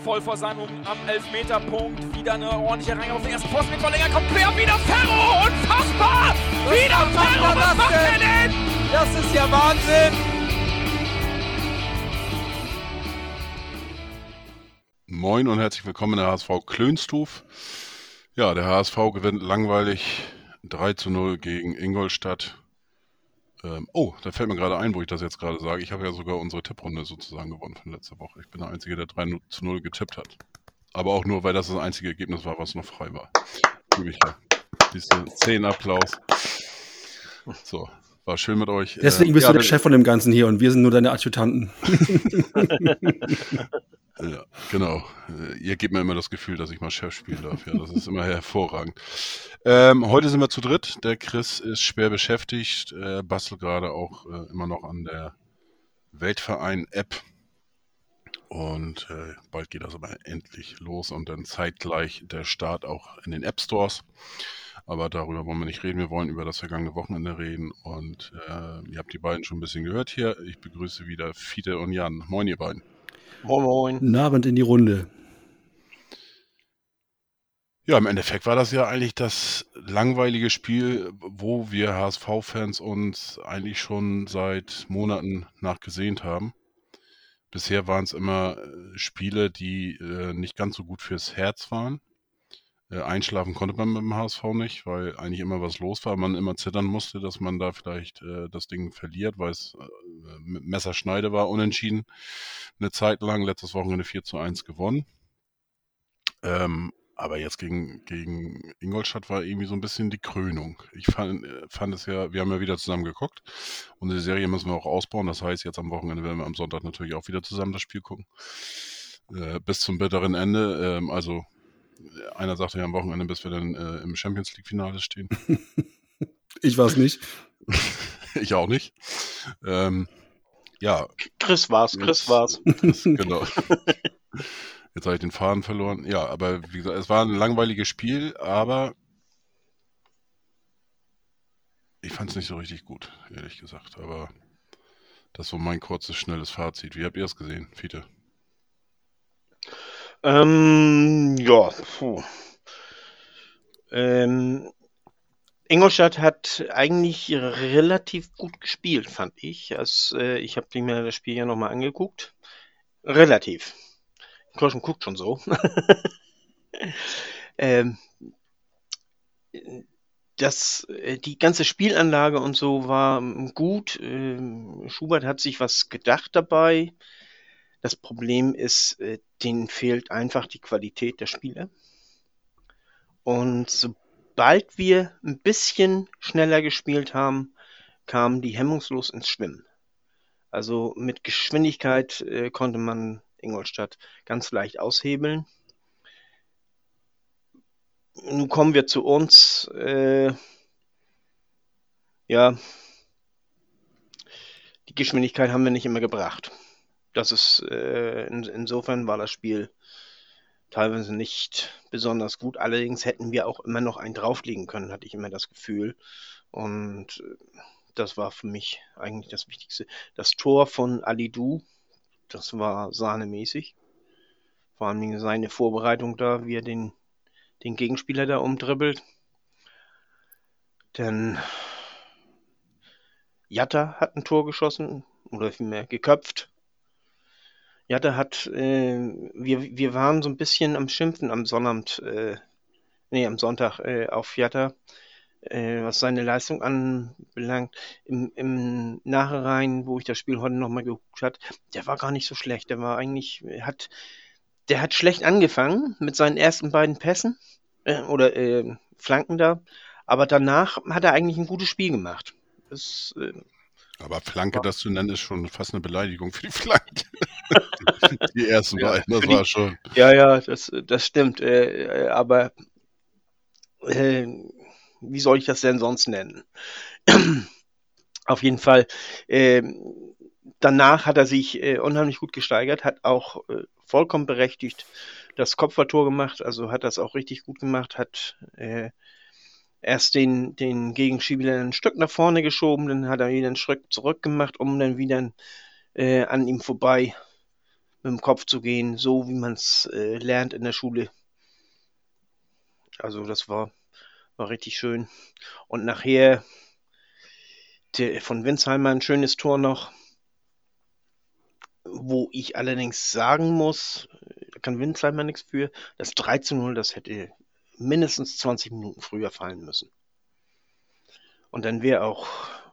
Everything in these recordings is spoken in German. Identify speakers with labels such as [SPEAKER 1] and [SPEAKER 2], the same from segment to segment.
[SPEAKER 1] voll vor seinem am Elfmeterpunkt. Wieder eine ordentliche Reihe auf den ersten Posten mit Verlänger. Kommt quer, wieder Ferro! Unfassbar!
[SPEAKER 2] Was
[SPEAKER 1] wieder Ferro!
[SPEAKER 2] er
[SPEAKER 1] Was
[SPEAKER 2] das
[SPEAKER 1] macht er
[SPEAKER 2] denn?
[SPEAKER 1] denn?
[SPEAKER 2] Das ist ja Wahnsinn!
[SPEAKER 3] Moin und herzlich willkommen in der HSV Klönstuf. Ja, der HSV gewinnt langweilig 3 zu 0 gegen Ingolstadt. Ähm, oh, da fällt mir gerade ein, wo ich das jetzt gerade sage. Ich habe ja sogar unsere Tipprunde sozusagen gewonnen von letzter Woche. Ich bin der Einzige, der 3 zu 0 getippt hat. Aber auch nur, weil das das einzige Ergebnis war, was noch frei war. Gebe ich ja. Diese 10 Applaus. So, war schön mit euch.
[SPEAKER 4] Deswegen
[SPEAKER 3] Äh,
[SPEAKER 4] bist
[SPEAKER 3] ja,
[SPEAKER 4] du der Chef von dem Ganzen hier und wir sind nur deine Adjutanten.
[SPEAKER 3] Ja, genau. Äh, Ihr gebt mir immer das Gefühl, dass ich mal Chef spielen darf. Ja, das ist immer hervorragend. Ähm, heute sind wir zu dritt. Der Chris ist schwer beschäftigt, äh, bastelt gerade auch äh, immer noch an der Weltverein-App. Und äh, bald geht das aber endlich los und dann zeitgleich der Start auch in den App Stores. Aber darüber wollen wir nicht reden. Wir wollen über das vergangene Wochenende reden. Und äh, ihr habt die beiden schon ein bisschen gehört hier. Ich begrüße wieder Fiete und Jan. Moin, ihr beiden.
[SPEAKER 5] Moin Moin.
[SPEAKER 4] Guten Abend in die Runde.
[SPEAKER 3] Ja, im Endeffekt war das ja eigentlich das langweilige Spiel, wo wir HSV-Fans uns eigentlich schon seit Monaten nachgesehnt haben. Bisher waren es immer äh, Spiele, die äh, nicht ganz so gut fürs Herz waren. Äh, einschlafen konnte man dem HSV nicht, weil eigentlich immer was los war. Man immer zittern musste, dass man da vielleicht äh, das Ding verliert, weil es äh, Messerschneide war, unentschieden. Eine Zeit lang, letztes Wochenende 4 zu 1 gewonnen. Ähm, aber jetzt gegen, gegen Ingolstadt war irgendwie so ein bisschen die Krönung. Ich fand, äh, fand es ja, wir haben ja wieder zusammen geguckt und die Serie müssen wir auch ausbauen. Das heißt, jetzt am Wochenende werden wir am Sonntag natürlich auch wieder zusammen das Spiel gucken. Äh, bis zum bitteren Ende. Ähm, also einer sagte ja am Wochenende, bis wir dann äh, im Champions League-Finale stehen.
[SPEAKER 4] Ich weiß nicht.
[SPEAKER 3] ich auch nicht. Ähm, ja,
[SPEAKER 5] Chris war's, Chris war's.
[SPEAKER 3] Das, genau. Jetzt habe ich den Faden verloren. Ja, aber wie gesagt, es war ein langweiliges Spiel, aber ich fand es nicht so richtig gut, ehrlich gesagt. Aber das ist so mein kurzes, schnelles Fazit. Wie habt ihr es gesehen, Fiete?
[SPEAKER 5] Ähm, ja, puh. Ähm, Ingolstadt hat eigentlich relativ gut gespielt, fand ich. Also, äh, ich habe mir das Spiel ja nochmal angeguckt. Relativ. Kirschen guckt schon so. ähm, das, äh, die ganze Spielanlage und so war ähm, gut. Ähm, Schubert hat sich was gedacht dabei. Das Problem ist, äh, denen fehlt einfach die Qualität der Spieler. Und sobald wir ein bisschen schneller gespielt haben, kamen die hemmungslos ins Schwimmen. Also mit Geschwindigkeit äh, konnte man Ingolstadt ganz leicht aushebeln. Nun kommen wir zu uns. Äh, ja, die Geschwindigkeit haben wir nicht immer gebracht. Das ist äh, in, insofern war das Spiel teilweise nicht besonders gut. Allerdings hätten wir auch immer noch einen drauflegen können, hatte ich immer das Gefühl. Und äh, das war für mich eigentlich das Wichtigste. Das Tor von Alidou, das war sahnemäßig. Vor allem seine Vorbereitung da, wie er den, den Gegenspieler da umdribbelt. Denn Jatta hat ein Tor geschossen oder vielmehr geköpft. Jatta hat, äh, wir, wir waren so ein bisschen am Schimpfen am Sonnabend, äh, nee, am Sonntag äh, auf Jatta, äh, was seine Leistung anbelangt. Im, Im Nachhinein, wo ich das Spiel heute nochmal geguckt hat, der war gar nicht so schlecht. Der war eigentlich, hat, der hat schlecht angefangen mit seinen ersten beiden Pässen äh, oder äh, Flanken da, aber danach hat er eigentlich ein gutes Spiel gemacht. Das, äh,
[SPEAKER 3] Aber Flanke, das zu nennen, ist schon fast eine Beleidigung für die Flanke. die ersten
[SPEAKER 5] Ja,
[SPEAKER 3] beiden, das
[SPEAKER 5] die-
[SPEAKER 3] war schon.
[SPEAKER 5] Ja, ja, das, das stimmt. Äh, äh, aber äh, wie soll ich das denn sonst nennen? Auf jeden Fall. ähm, danach hat er sich äh, unheimlich gut gesteigert, hat auch äh, vollkommen berechtigt das Kopfballtor gemacht, also hat das auch richtig gut gemacht, hat äh, erst den, den Gegenspieler ein Stück nach vorne geschoben, dann hat er wieder einen Schritt zurück gemacht, um dann wieder äh, an ihm vorbei mit dem Kopf zu gehen, so wie man es äh, lernt in der Schule. Also das war, war richtig schön. Und nachher der, von Winsheimer ein schönes Tor noch, wo ich allerdings sagen muss, da kann Winsheimer nichts für, das 3 zu 0, das hätte mindestens 20 Minuten früher fallen müssen. Und dann wäre auch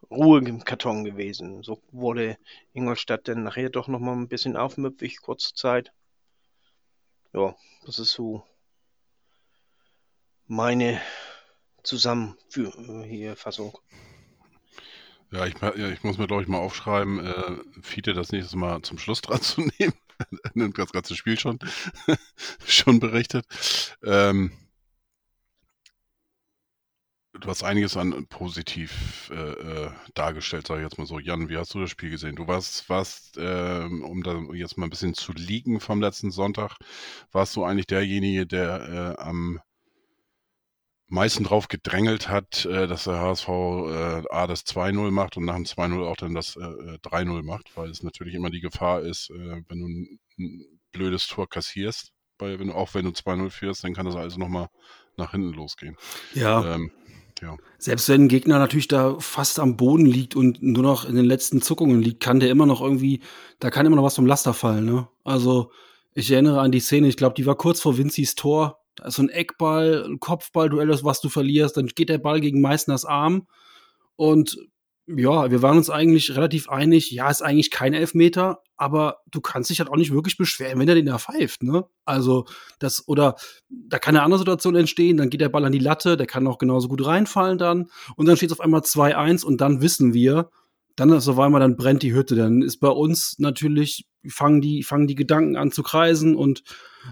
[SPEAKER 5] Ruhe im Karton gewesen. So wurde Ingolstadt dann nachher doch nochmal ein bisschen aufmüpfig, kurze Zeit. Ja, das ist so meine Zusammenfassung.
[SPEAKER 3] Ja, ich, ich muss mir, glaube ich, mal aufschreiben, äh, Fiete das nächste Mal zum Schluss dran zu nehmen. er nimmt das ganze Spiel schon, schon berichtet. Ähm, du hast einiges an positiv äh, äh, dargestellt, sage ich jetzt mal so. Jan, wie hast du das Spiel gesehen? Du warst, warst äh, um da jetzt mal ein bisschen zu liegen vom letzten Sonntag, warst du eigentlich derjenige, der äh, am meisten drauf gedrängelt hat, äh, dass der HSV äh, A das 2-0 macht und nach dem 2-0 auch dann das 3-0 macht, weil es natürlich immer die Gefahr ist, wenn du ein, ein blödes Tor kassierst, weil wenn, auch wenn du 2-0 führst, dann kann das alles nochmal nach hinten losgehen.
[SPEAKER 4] Ja. Ähm, ja. Selbst wenn ein Gegner natürlich da fast am Boden liegt und nur noch in den letzten Zuckungen liegt, kann der immer noch irgendwie, da kann immer noch was vom Laster fallen. Ne? Also ich erinnere an die Szene, ich glaube, die war kurz vor Vincis Tor. Da ist so ein Eckball, ein Kopfballduell, was du verlierst, dann geht der Ball gegen Meißners Arm und ja, wir waren uns eigentlich relativ einig, ja, ist eigentlich kein Elfmeter, aber du kannst dich halt auch nicht wirklich beschweren, wenn er den da pfeift, ne? Also, das, oder da kann eine andere Situation entstehen, dann geht der Ball an die Latte, der kann auch genauso gut reinfallen dann, und dann steht es auf einmal 2-1 und dann wissen wir, dann ist auf einmal, dann brennt die Hütte, dann ist bei uns natürlich, fangen die, fangen die Gedanken an zu kreisen und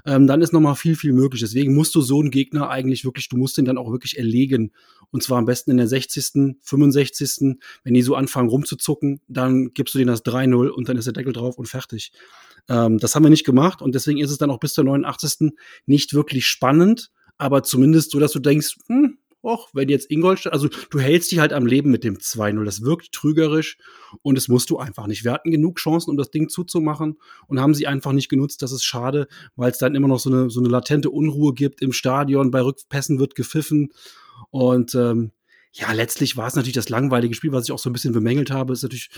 [SPEAKER 4] ähm, dann ist nochmal viel, viel möglich. Deswegen musst du so einen Gegner eigentlich wirklich, du musst den dann auch wirklich erlegen. Und zwar am besten in der 60., 65., wenn die so anfangen rumzuzucken, dann gibst du denen das 3-0 und dann ist der Deckel drauf und fertig. Ähm, das haben wir nicht gemacht und deswegen ist es dann auch bis zur 89. nicht wirklich spannend, aber zumindest so, dass du denkst, hm, och, wenn jetzt Ingolstadt, also du hältst die halt am Leben mit dem 2-0. Das wirkt trügerisch und das musst du einfach nicht. Wir hatten genug Chancen, um das Ding zuzumachen und haben sie einfach nicht genutzt. Das ist schade, weil es dann immer noch so eine, so eine latente Unruhe gibt im Stadion. Bei Rückpässen wird gepfiffen und ähm, ja, letztlich war es natürlich das langweilige Spiel, was ich auch so ein bisschen bemängelt habe. Ist natürlich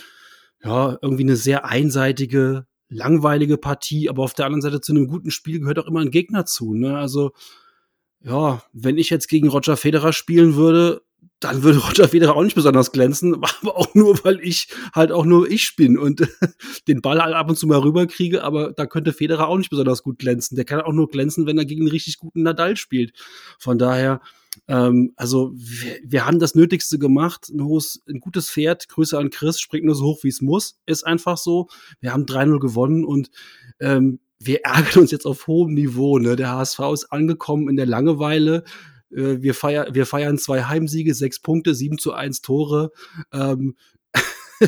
[SPEAKER 4] ja irgendwie eine sehr einseitige, langweilige Partie, aber auf der anderen Seite zu einem guten Spiel gehört auch immer ein Gegner zu. Ne? Also ja, wenn ich jetzt gegen Roger Federer spielen würde, dann würde Roger Federer auch nicht besonders glänzen, aber auch nur, weil ich halt auch nur ich bin und den Ball halt ab und zu mal rüberkriege, aber da könnte Federer auch nicht besonders gut glänzen. Der kann auch nur glänzen, wenn er gegen einen richtig guten Nadal spielt. Von daher, ähm, also wir, wir, haben das Nötigste gemacht. Ein, hohes, ein gutes Pferd, Grüße an Chris, springt nur so hoch, wie es muss. Ist einfach so. Wir haben 3-0 gewonnen und ähm, wir ärgern uns jetzt auf hohem Niveau. Ne? Der HSV ist angekommen in der Langeweile. Äh, wir, feier, wir feiern zwei Heimsiege, sechs Punkte, sieben zu eins Tore. Ähm,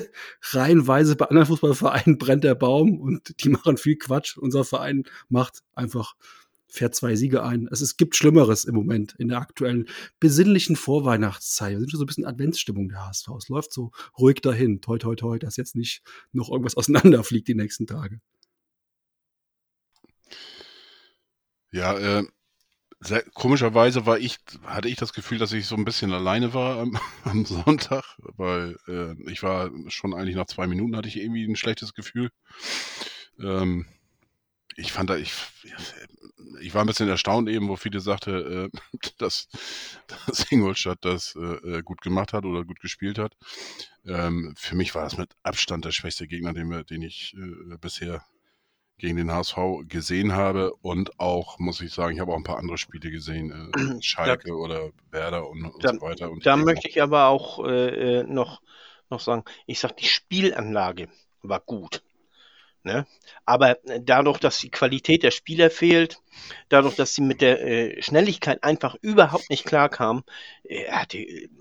[SPEAKER 4] reihenweise bei anderen Fußballvereinen brennt der Baum und die machen viel Quatsch. Unser Verein macht einfach, fährt zwei Siege ein. Also es gibt Schlimmeres im Moment in der aktuellen besinnlichen Vorweihnachtszeit. Wir sind schon so ein bisschen Adventsstimmung der HSV. Es läuft so ruhig dahin. Toi, toi, toi, dass jetzt nicht noch irgendwas auseinanderfliegt die nächsten Tage.
[SPEAKER 3] Ja, äh, sehr, komischerweise war ich, hatte ich das Gefühl, dass ich so ein bisschen alleine war am, am Sonntag, weil äh, ich war schon eigentlich nach zwei Minuten hatte ich irgendwie ein schlechtes Gefühl. Ähm, ich fand da, ich, ich war ein bisschen erstaunt eben, wo viele sagte, äh, dass, dass Ingolstadt das äh, äh, gut gemacht hat oder gut gespielt hat. Ähm, für mich war das mit Abstand der schwächste Gegner, den, den ich äh, bisher gegen den HSV gesehen habe und auch, muss ich sagen, ich habe auch ein paar andere Spiele gesehen, äh, Schalke ja. oder Werder und, und
[SPEAKER 5] da,
[SPEAKER 3] so weiter. Und
[SPEAKER 5] da möchte ich aber auch äh, äh, noch, noch sagen, ich sage, die Spielanlage war gut. Ne? Aber dadurch, dass die Qualität der Spieler fehlt, dadurch, dass sie mit der äh, Schnelligkeit einfach überhaupt nicht klar kamen, äh, hatte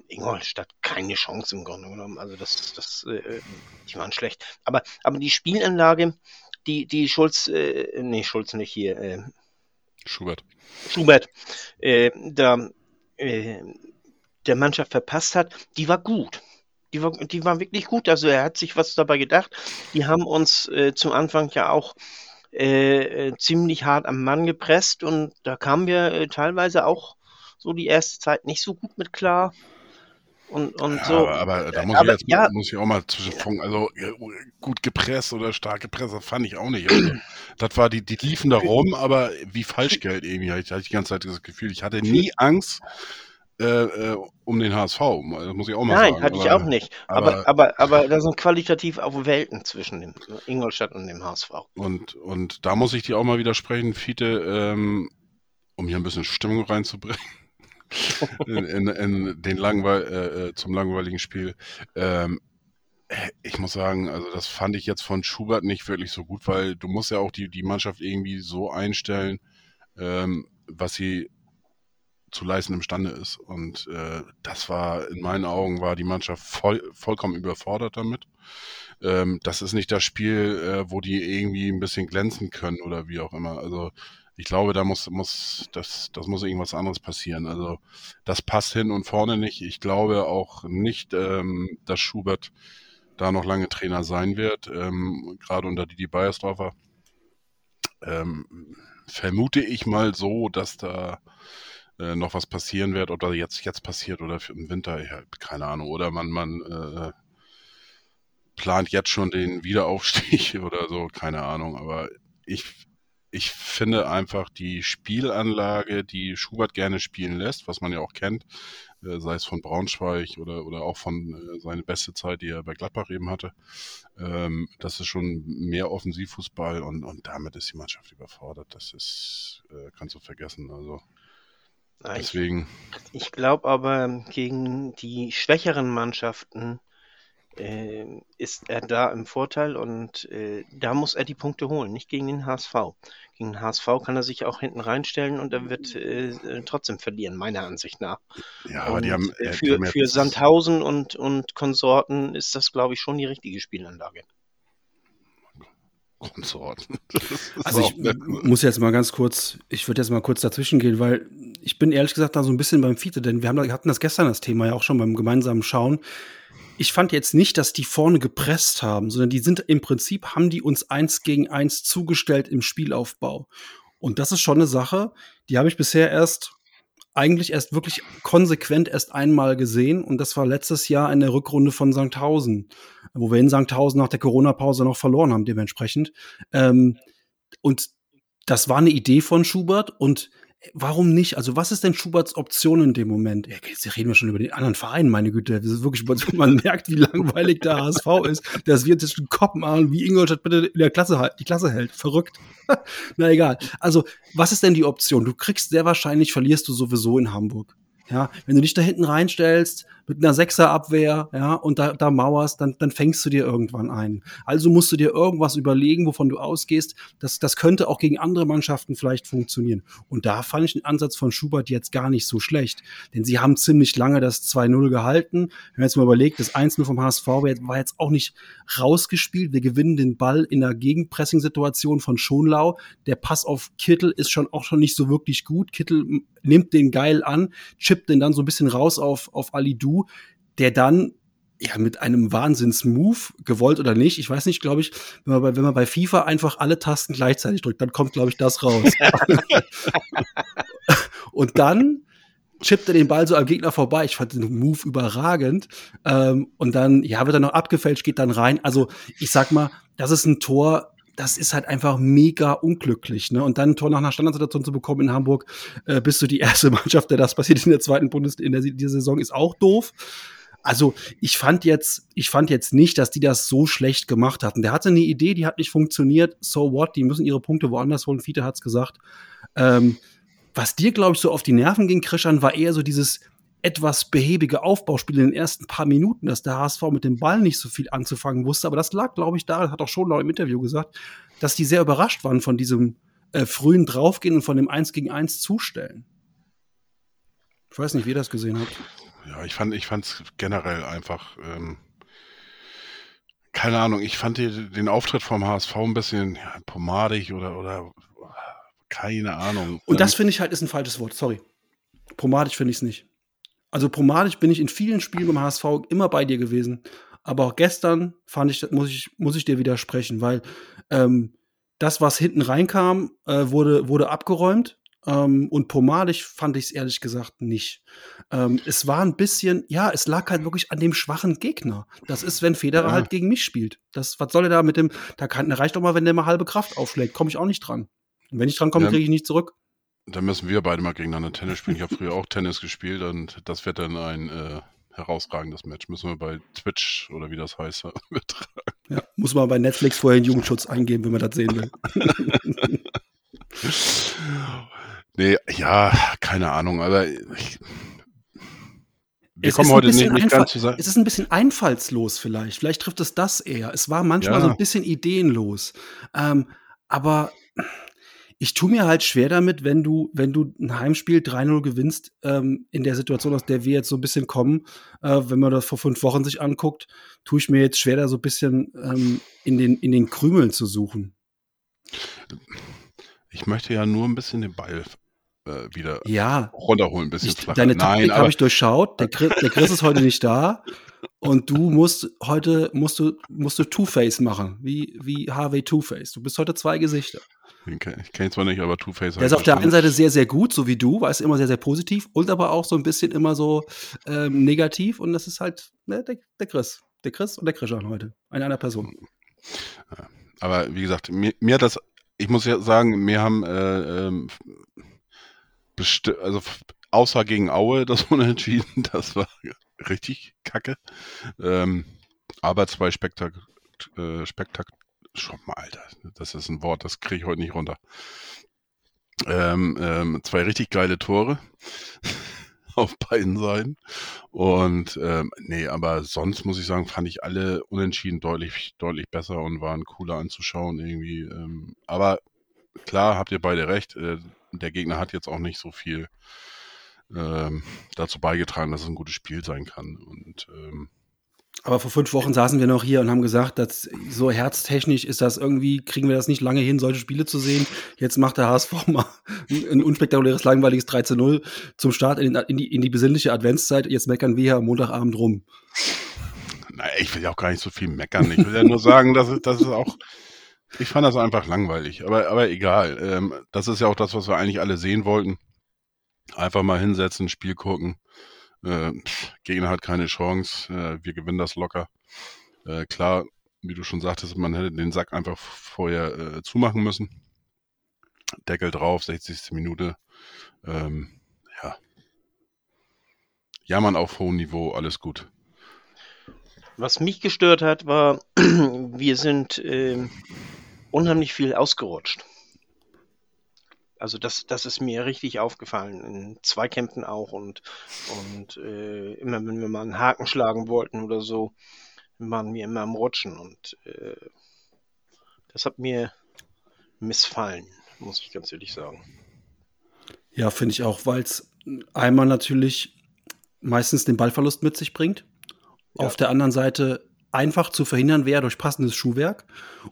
[SPEAKER 5] Ingolstadt keine Chance im Grunde genommen. Also das, das, äh, die waren schlecht. Aber, aber die Spielanlage, die, die Schulz, äh, nee, Schulz nicht hier, äh,
[SPEAKER 3] Schubert.
[SPEAKER 5] Schubert, äh, da, äh, der Mannschaft verpasst hat, die war gut. Die war, die war wirklich gut. Also er hat sich was dabei gedacht. Die haben uns äh, zum Anfang ja auch äh, äh, ziemlich hart am Mann gepresst und da kamen wir äh, teilweise auch so die erste Zeit nicht so gut mit klar. Und, und
[SPEAKER 3] ja,
[SPEAKER 5] so.
[SPEAKER 3] Aber, aber da muss, aber, ich jetzt, ja, muss ich auch mal zwischenfunken. Also gut gepresst oder stark gepresst, das fand ich auch nicht. Also, das war, die, die liefen da rum, aber wie Falschgeld irgendwie. Ich hatte die ganze Zeit das Gefühl, ich hatte nie Angst, äh, äh, um den HSV. Das muss ich auch mal
[SPEAKER 5] Nein,
[SPEAKER 3] sagen.
[SPEAKER 5] hatte ich auch nicht. Aber, aber, aber, aber da sind qualitativ auch Welten zwischen dem Ingolstadt und dem HSV.
[SPEAKER 3] Und, und da muss ich dir auch mal widersprechen, Fiete, ähm, um hier ein bisschen Stimmung reinzubringen. In, in, in, den Langweil, äh, äh, zum langweiligen Spiel. Ähm, ich muss sagen, also das fand ich jetzt von Schubert nicht wirklich so gut, weil du musst ja auch die, die Mannschaft irgendwie so einstellen, ähm, was sie zu leisten imstande ist. Und äh, das war, in meinen Augen, war die Mannschaft voll, vollkommen überfordert damit. Ähm, das ist nicht das Spiel, äh, wo die irgendwie ein bisschen glänzen können oder wie auch immer. Also ich glaube, da muss, muss, das, das muss irgendwas anderes passieren. Also das passt hin und vorne nicht. Ich glaube auch nicht, ähm, dass Schubert da noch lange Trainer sein wird, ähm, gerade unter Didi Beiersdorfer. Ähm, vermute ich mal so, dass da äh, noch was passieren wird, ob das jetzt, jetzt passiert oder im Winter, ja, keine Ahnung. Oder man, man äh, plant jetzt schon den Wiederaufstieg oder so, keine Ahnung. Aber ich, ich finde einfach die Spielanlage, die Schubert gerne spielen lässt, was man ja auch kennt, äh, sei es von Braunschweig oder, oder auch von äh, seine beste Zeit, die er bei Gladbach eben hatte, ähm, das ist schon mehr Offensivfußball und, und damit ist die Mannschaft überfordert. Das ist, äh, kannst du vergessen. Also Deswegen.
[SPEAKER 5] Ich, ich glaube aber, gegen die schwächeren Mannschaften äh, ist er da im Vorteil und äh, da muss er die Punkte holen, nicht gegen den HSV. Gegen den HSV kann er sich auch hinten reinstellen und er wird äh, trotzdem verlieren, meiner Ansicht nach.
[SPEAKER 3] Ja, aber die haben,
[SPEAKER 5] äh, für, für Sandhausen und, und Konsorten ist das, glaube ich, schon die richtige Spielanlage.
[SPEAKER 3] Konsorten.
[SPEAKER 4] Also ich muss jetzt mal ganz kurz, ich würde jetzt mal kurz dazwischen gehen, weil ich bin ehrlich gesagt da so ein bisschen beim Fiete, denn wir, haben, wir hatten das gestern das Thema ja auch schon beim gemeinsamen Schauen. Ich fand jetzt nicht, dass die vorne gepresst haben, sondern die sind im Prinzip, haben die uns eins gegen eins zugestellt im Spielaufbau. Und das ist schon eine Sache, die habe ich bisher erst eigentlich erst wirklich konsequent erst einmal gesehen und das war letztes Jahr in der Rückrunde von Sandhausen, wo wir in Sandhausen nach der Corona-Pause noch verloren haben dementsprechend. Ähm, und das war eine Idee von Schubert und warum nicht? Also, was ist denn Schuberts Option in dem Moment? Ja, jetzt reden wir schon über den anderen Verein, meine Güte. Das ist wirklich, man merkt, wie langweilig der HSV ist, dass wir zwischen Koppenahn wie Ingolstadt bitte in der Klasse die Klasse hält. Verrückt. Na egal. Also, was ist denn die Option? Du kriegst sehr wahrscheinlich, verlierst du sowieso in Hamburg. Ja, wenn du dich da hinten reinstellst mit einer Sechserabwehr, ja, und da, da mauerst, dann, dann fängst du dir irgendwann ein. Also musst du dir irgendwas überlegen, wovon du ausgehst. Das, das könnte auch gegen andere Mannschaften vielleicht funktionieren. Und da fand ich den Ansatz von Schubert jetzt gar nicht so schlecht. Denn sie haben ziemlich lange das 2-0 gehalten. Wenn man jetzt mal überlegt, das 1-0 vom HSV war jetzt auch nicht rausgespielt. Wir gewinnen den Ball in der Gegenpressing-Situation von Schonlau. Der Pass auf Kittel ist schon auch schon nicht so wirklich gut. Kittel nimmt den geil an, chippt den dann so ein bisschen raus auf, auf Ali Du, der dann ja, mit einem Wahnsinns-Move, gewollt oder nicht, ich weiß nicht, glaube ich, wenn man, bei, wenn man bei FIFA einfach alle Tasten gleichzeitig drückt, dann kommt, glaube ich, das raus. und dann chippt er den Ball so am Gegner vorbei. Ich fand den Move überragend. Ähm, und dann, ja, wird er noch abgefälscht, geht dann rein. Also, ich sag mal, das ist ein Tor, das ist halt einfach mega unglücklich. Ne? Und dann ein Tor nach einer Standardsituation zu bekommen in Hamburg, äh, bist du die erste Mannschaft, der das passiert in der zweiten Bundesliga in der, dieser Saison, ist auch doof. Also ich fand jetzt, ich fand jetzt nicht, dass die das so schlecht gemacht hatten. Der hatte eine Idee, die hat nicht funktioniert. So what? Die müssen ihre Punkte woanders holen. Fiete hat's gesagt. Ähm, was dir, glaube ich, so auf die Nerven ging, Krishan, war eher so dieses, etwas behäbige Aufbauspiel in den ersten paar Minuten, dass der HSV mit dem Ball nicht so viel anzufangen wusste. Aber das lag, glaube ich, daran, hat auch schon noch im Interview gesagt, dass die sehr überrascht waren von diesem äh, frühen Draufgehen und von dem 1 gegen 1 Zustellen. Ich weiß nicht, wie ihr das gesehen habt.
[SPEAKER 3] Ja, ich fand ich es generell einfach, ähm, keine Ahnung, ich fand die, den Auftritt vom HSV ein bisschen ja, pomadig oder, oder keine Ahnung.
[SPEAKER 4] Und das ähm, finde ich halt ist ein falsches Wort, sorry. Pomadig finde ich es nicht. Also pomadisch bin ich in vielen Spielen beim HSV immer bei dir gewesen. Aber auch gestern fand ich, muss ich, muss ich dir widersprechen, weil ähm, das, was hinten reinkam, äh, wurde, wurde abgeräumt. Ähm, und pomadig fand ich es ehrlich gesagt nicht. Ähm, es war ein bisschen, ja, es lag halt wirklich an dem schwachen Gegner. Das ist, wenn Federer ja. halt gegen mich spielt. Das, was soll er da mit dem, da kann, reicht doch mal, wenn der mal halbe Kraft aufschlägt, komme ich auch nicht dran. Und wenn ich dran komme, ja. kriege ich nicht zurück.
[SPEAKER 3] Da müssen wir beide mal gegeneinander Tennis spielen. Ich habe früher auch Tennis gespielt und das wird dann ein äh, herausragendes Match. Müssen wir bei Twitch oder wie das heißt
[SPEAKER 4] übertragen. Ja, muss man bei Netflix vorher den Jugendschutz eingeben, wenn man das sehen will.
[SPEAKER 3] nee, ja, keine Ahnung, aber ich, wir es kommen heute nicht, nicht ganz zusammen.
[SPEAKER 4] Es ist ein bisschen einfallslos vielleicht. Vielleicht trifft es das eher. Es war manchmal ja. so ein bisschen ideenlos. Ähm, aber ich tue mir halt schwer damit, wenn du, wenn du ein Heimspiel 3-0 gewinnst, ähm, in der Situation, aus der wir jetzt so ein bisschen kommen, äh, wenn man das vor fünf Wochen sich anguckt, tue ich mir jetzt schwer, da so ein bisschen ähm, in, den, in den Krümeln zu suchen.
[SPEAKER 3] Ich möchte ja nur ein bisschen den Ball äh, wieder
[SPEAKER 4] ja,
[SPEAKER 3] runterholen, ein bisschen
[SPEAKER 4] ich, Deine Taktik habe ich durchschaut. Der Chris, der Chris ist heute nicht da. Und du musst heute musst du, musst du Two-Face machen, wie, wie Harvey Two-Face. Du bist heute zwei Gesichter.
[SPEAKER 3] Ich kenne zwar nicht, aber Two-Face.
[SPEAKER 4] Der ist auf der einen Seite sehr, sehr gut, so wie du, war es immer sehr, sehr positiv und aber auch so ein bisschen immer so ähm, negativ. Und das ist halt ne, der, der Chris. Der Chris und der Christian heute. Eine einer Person.
[SPEAKER 3] Aber wie gesagt, mir, mir hat das, ich muss ja sagen, mir haben äh, ähm, also außer gegen Aue das Unentschieden, das war richtig kacke. Ähm, aber zwei Spektak äh, Spektak Schon mal, Alter, das ist ein Wort, das kriege ich heute nicht runter. Ähm, ähm, zwei richtig geile Tore auf beiden Seiten. Und ähm, nee, aber sonst muss ich sagen, fand ich alle unentschieden deutlich, deutlich besser und waren cooler anzuschauen irgendwie. Ähm, aber klar, habt ihr beide recht. Äh, der Gegner hat jetzt auch nicht so viel ähm, dazu beigetragen, dass es ein gutes Spiel sein kann. Und ähm,
[SPEAKER 4] aber vor fünf Wochen saßen wir noch hier und haben gesagt, dass so herztechnisch ist das irgendwie, kriegen wir das nicht lange hin, solche Spiele zu sehen. Jetzt macht der HSV mal ein unspektakuläres, langweiliges 3 zu 0 zum Start in, in, die, in die besinnliche Adventszeit. Jetzt meckern wir hier am Montagabend rum.
[SPEAKER 3] Naja, ich will ja auch gar nicht so viel meckern. Ich will ja nur sagen, dass dass es auch, ich fand das einfach langweilig. Aber, aber egal. Ähm, das ist ja auch das, was wir eigentlich alle sehen wollten. Einfach mal hinsetzen, Spiel gucken äh, Gegner hat keine Chance, äh, wir gewinnen das locker. Äh, klar, wie du schon sagtest, man hätte den Sack einfach vorher äh, zumachen müssen. Deckel drauf, 60. Minute. Ähm, ja. Jammern auf hohem Niveau, alles gut.
[SPEAKER 5] Was mich gestört hat, war, wir sind äh, unheimlich viel ausgerutscht. Also das, das ist mir richtig aufgefallen, in Zweikämpfen auch und, und äh, immer wenn wir mal einen Haken schlagen wollten oder so, waren wir immer am Rutschen und äh, das hat mir missfallen, muss ich ganz ehrlich sagen.
[SPEAKER 4] Ja, finde ich auch, weil es einmal natürlich meistens den Ballverlust mit sich bringt. Ja. Auf der anderen Seite einfach zu verhindern wäre durch passendes Schuhwerk.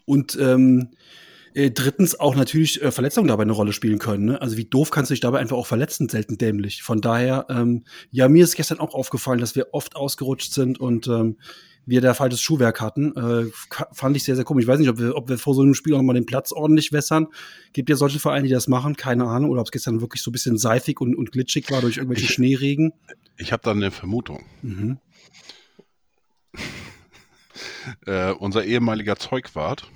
[SPEAKER 4] Und ähm, äh, drittens auch natürlich äh, Verletzungen dabei eine Rolle spielen können. Ne? Also wie doof kannst du dich dabei einfach auch verletzen, selten dämlich. Von daher, ähm, ja, mir ist gestern auch aufgefallen, dass wir oft ausgerutscht sind und ähm, wir da falsches Schuhwerk hatten. Äh, fand ich sehr, sehr komisch. Ich weiß nicht, ob wir, ob wir vor so einem Spiel auch nochmal den Platz ordentlich wässern. Gibt ja solche Vereine, die das machen, keine Ahnung. Oder ob es gestern wirklich so ein bisschen seifig und, und glitschig war durch irgendwelche ich, Schneeregen.
[SPEAKER 3] Ich habe da eine Vermutung. Mhm. äh, unser ehemaliger Zeugwart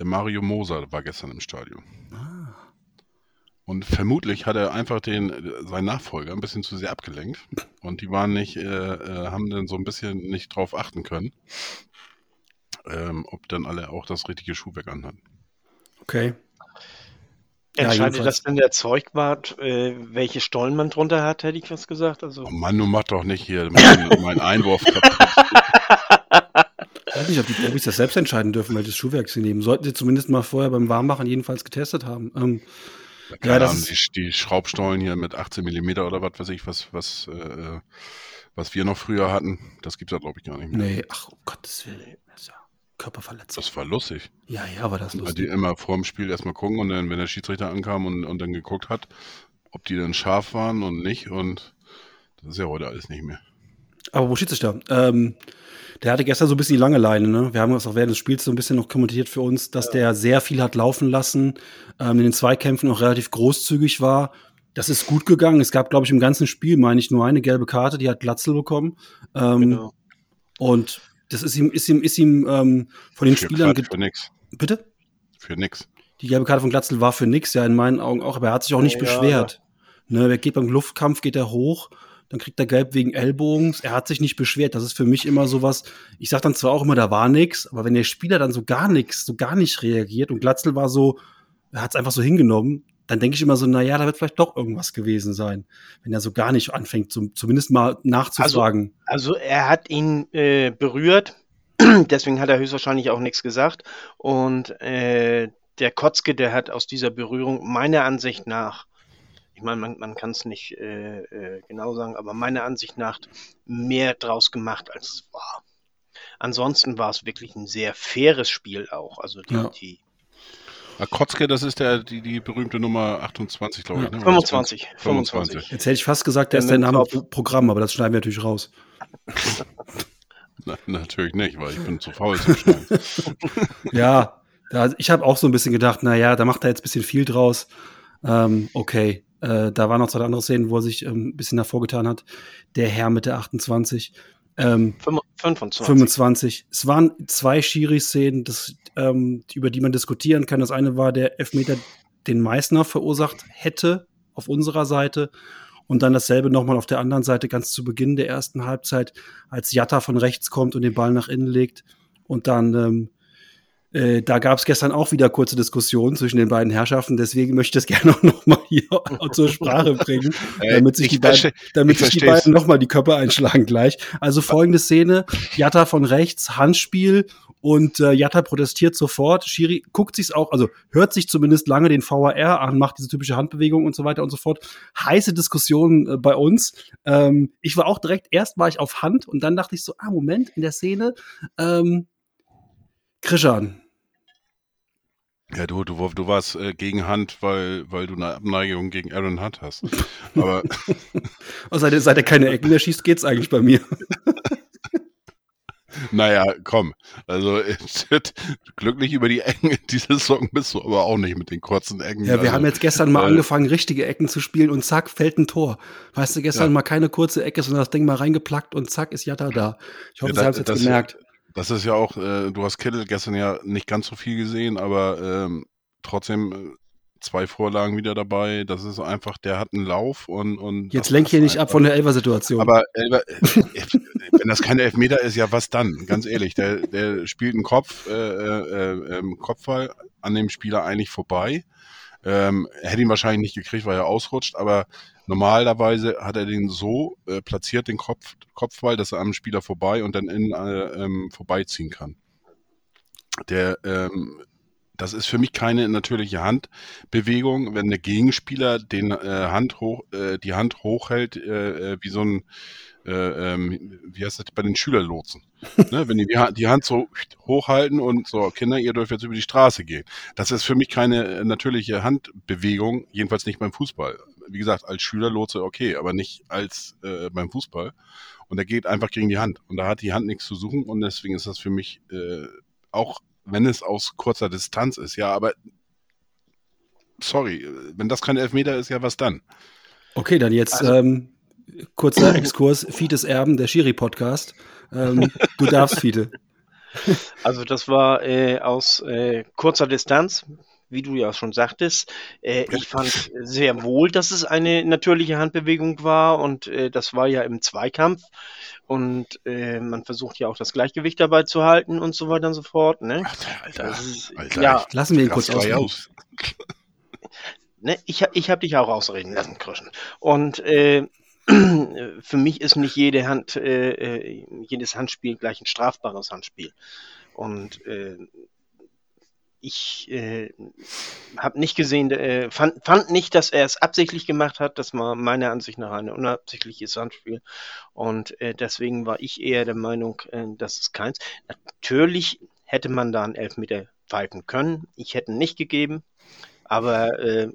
[SPEAKER 3] der Mario Moser war gestern im Stadion. Ah. Und vermutlich hat er einfach den, seinen Nachfolger ein bisschen zu sehr abgelenkt. Und die waren nicht, äh, äh, haben dann so ein bisschen nicht drauf achten können, ähm, ob dann alle auch das richtige Schuhwerk anhatten.
[SPEAKER 4] Okay.
[SPEAKER 5] Entscheidet ja, das denn der Zeugwart, äh, welche Stollen man drunter hat, hätte ich was gesagt? Also...
[SPEAKER 3] Oh Mann, du mach doch nicht hier meinen mein Einwurf kaputt.
[SPEAKER 4] Ich weiß nicht, ob die Profis das selbst entscheiden dürfen, welches Schuhwerk sie nehmen. Sollten sie zumindest mal vorher beim Warmmachen jedenfalls getestet haben. Ähm,
[SPEAKER 3] ja, das haben, die, die Schraubstollen hier mit 18 Millimeter oder was weiß ich, was, was, äh, was wir noch früher hatten, das gibt es ja, glaube ich, gar nicht mehr.
[SPEAKER 4] Nee, ach, um Gottes Willen. Das ist ja Körperverletzung.
[SPEAKER 3] Das war lustig.
[SPEAKER 4] Ja, ja, aber das
[SPEAKER 3] lustig. Die immer vor dem Spiel erstmal gucken und dann, wenn der Schiedsrichter ankam und, und dann geguckt hat, ob die dann scharf waren und nicht und das ist ja heute alles nicht mehr.
[SPEAKER 4] Aber wo Schiedsrichter? Ähm, der hatte gestern so ein bisschen die lange Leine. Ne? Wir haben das auch während des Spiels so ein bisschen noch kommentiert für uns, dass ja. der sehr viel hat laufen lassen, ähm, in den Zweikämpfen auch relativ großzügig war. Das ist gut gegangen. Es gab, glaube ich, im ganzen Spiel, meine ich, nur eine gelbe Karte, die hat Glatzel bekommen. Ähm, genau. Und das ist ihm, ist ihm, ist ihm ähm, von den
[SPEAKER 3] für
[SPEAKER 4] Spielern.
[SPEAKER 3] Für nix.
[SPEAKER 4] Bitte?
[SPEAKER 3] Für nix.
[SPEAKER 4] Die gelbe Karte von Glatzel war für nix, ja, in meinen Augen auch, aber er hat sich auch nicht ja, beschwert. Ne, er geht beim Luftkampf, geht er hoch, dann kriegt er gelb wegen Ellbogens. Er hat sich nicht beschwert. Das ist für mich immer sowas. Ich sag dann zwar auch immer, da war nix, aber wenn der Spieler dann so gar nichts, so gar nicht reagiert und Glatzel war so, er hat es einfach so hingenommen, dann denke ich immer so, na ja, da wird vielleicht doch irgendwas gewesen sein, wenn er so gar nicht anfängt, zum, zumindest mal nachzufragen.
[SPEAKER 5] Also, also er hat ihn äh, berührt, deswegen hat er höchstwahrscheinlich auch nichts gesagt. Und äh, der Kotzke, der hat aus dieser Berührung meiner Ansicht nach ich meine, man, man kann es nicht äh, äh, genau sagen, aber meiner Ansicht nach mehr draus gemacht, als es war. Ansonsten war es wirklich ein sehr faires Spiel auch. Also die, ja. die
[SPEAKER 3] Kotzke, das ist der, die, die berühmte Nummer 28, glaube ich. Ne?
[SPEAKER 5] 25, 25.
[SPEAKER 4] Jetzt hätte ich fast gesagt, der ist der Name Programm, aber das schneiden wir natürlich raus.
[SPEAKER 3] Na, natürlich nicht, weil ich bin zu faul zum Schneiden.
[SPEAKER 4] ja, da, ich habe auch so ein bisschen gedacht, naja, da macht er jetzt ein bisschen viel draus. Ähm, okay, äh, da waren noch zwei andere Szenen, wo er sich ähm, ein bisschen hervorgetan hat. Der Herr mit der 28. Ähm,
[SPEAKER 5] 25.
[SPEAKER 4] 25. Es waren zwei Schiri-Szenen, ähm, über die man diskutieren kann. Das eine war der Elfmeter, den Meißner verursacht hätte auf unserer Seite. Und dann dasselbe nochmal auf der anderen Seite, ganz zu Beginn der ersten Halbzeit, als Jatta von rechts kommt und den Ball nach innen legt und dann ähm, äh, da gab es gestern auch wieder kurze Diskussionen zwischen den beiden Herrschaften, deswegen möchte ich das gerne auch nochmal hier zur Sprache bringen, äh, damit sich die beiden, damit sich die beiden nochmal die Köpfe einschlagen gleich. Also folgende Szene, Jatta von rechts, Handspiel und äh, Jatta protestiert sofort. Schiri guckt sich's auch, also hört sich zumindest lange den VAR an, macht diese typische Handbewegung und so weiter und so fort. Heiße Diskussionen äh, bei uns. Ähm, ich war auch direkt, erst war ich auf Hand und dann dachte ich so, ah, Moment, in der Szene, ähm, Krishan.
[SPEAKER 3] Ja, du, du, du warst äh, gegen Hand, weil, weil du eine Abneigung gegen Aaron Hunt hast. Aber.
[SPEAKER 4] also seit, seit er keine Ecken mehr schießt, geht's eigentlich bei mir.
[SPEAKER 3] naja, komm. Also glücklich über die Ecken in dieser Saison bist du aber auch nicht mit den kurzen Ecken.
[SPEAKER 4] Ja, wir
[SPEAKER 3] also,
[SPEAKER 4] haben jetzt gestern mal äh, angefangen, richtige Ecken zu spielen und zack, fällt ein Tor. Weißt du, gestern ja. mal keine kurze Ecke, sondern das Ding mal reingeplackt und zack, ist Jatta da. Ich hoffe, ja, Sie haben es jetzt das, gemerkt.
[SPEAKER 3] Das ist ja auch, äh, du hast Kittel gestern ja nicht ganz so viel gesehen, aber ähm, trotzdem äh, zwei Vorlagen wieder dabei. Das ist einfach, der hat einen Lauf und. und
[SPEAKER 4] Jetzt lenk hier nicht ab von der Elfer-Situation.
[SPEAKER 3] Aber Elber, äh, wenn das keine Elfmeter ist, ja, was dann? Ganz ehrlich, der, der spielt einen Kopf, äh, äh, äh, Kopfball an dem Spieler eigentlich vorbei. Ähm, hätte ihn wahrscheinlich nicht gekriegt, weil er ausrutscht, aber normalerweise hat er den so äh, platziert, den Kopf, Kopfball, dass er am Spieler vorbei und dann in, äh, ähm, vorbeiziehen kann. Der, ähm, das ist für mich keine natürliche Handbewegung, wenn der Gegenspieler den äh, Hand hoch, äh, die Hand hochhält, äh, äh wie so ein äh, ähm, wie heißt das, bei den Schülerlotsen. ne, wenn die die Hand so hochhalten und so, Kinder, ihr dürft jetzt über die Straße gehen. Das ist für mich keine natürliche Handbewegung, jedenfalls nicht beim Fußball. Wie gesagt, als Schülerlotse okay, aber nicht als äh, beim Fußball. Und er geht einfach gegen die Hand. Und da hat die Hand nichts zu suchen und deswegen ist das für mich äh, auch, wenn es aus kurzer Distanz ist, ja, aber sorry, wenn das kein Elfmeter ist, ja, was dann?
[SPEAKER 4] Okay, dann jetzt also, ähm, kurzer Exkurs, Fietes Erben, der Schiri-Podcast. Ähm, du darfst, Fiete.
[SPEAKER 5] Also das war äh, aus äh, kurzer Distanz, wie du ja schon sagtest. Äh, ich fand sehr wohl, dass es eine natürliche Handbewegung war und äh, das war ja im Zweikampf und äh, man versucht ja auch das Gleichgewicht dabei zu halten und so weiter und so fort. Ne?
[SPEAKER 3] Alter, Alter,
[SPEAKER 4] ist, Alter ja, lassen wir ihn kurz aus.
[SPEAKER 5] Ne, ich, ich habe dich auch ausreden lassen, Krischen. Und äh, für mich ist nicht jede Hand, äh, äh, jedes Handspiel gleich ein strafbares Handspiel. Und äh, ich äh, habe nicht gesehen, äh, fand, fand nicht, dass er es absichtlich gemacht hat. Das war meiner Ansicht nach ein unabsichtliches Handspiel. Und äh, deswegen war ich eher der Meinung, äh, dass es keins. Natürlich hätte man da einen Elfmeter pfeifen können. Ich hätte nicht gegeben. Aber äh,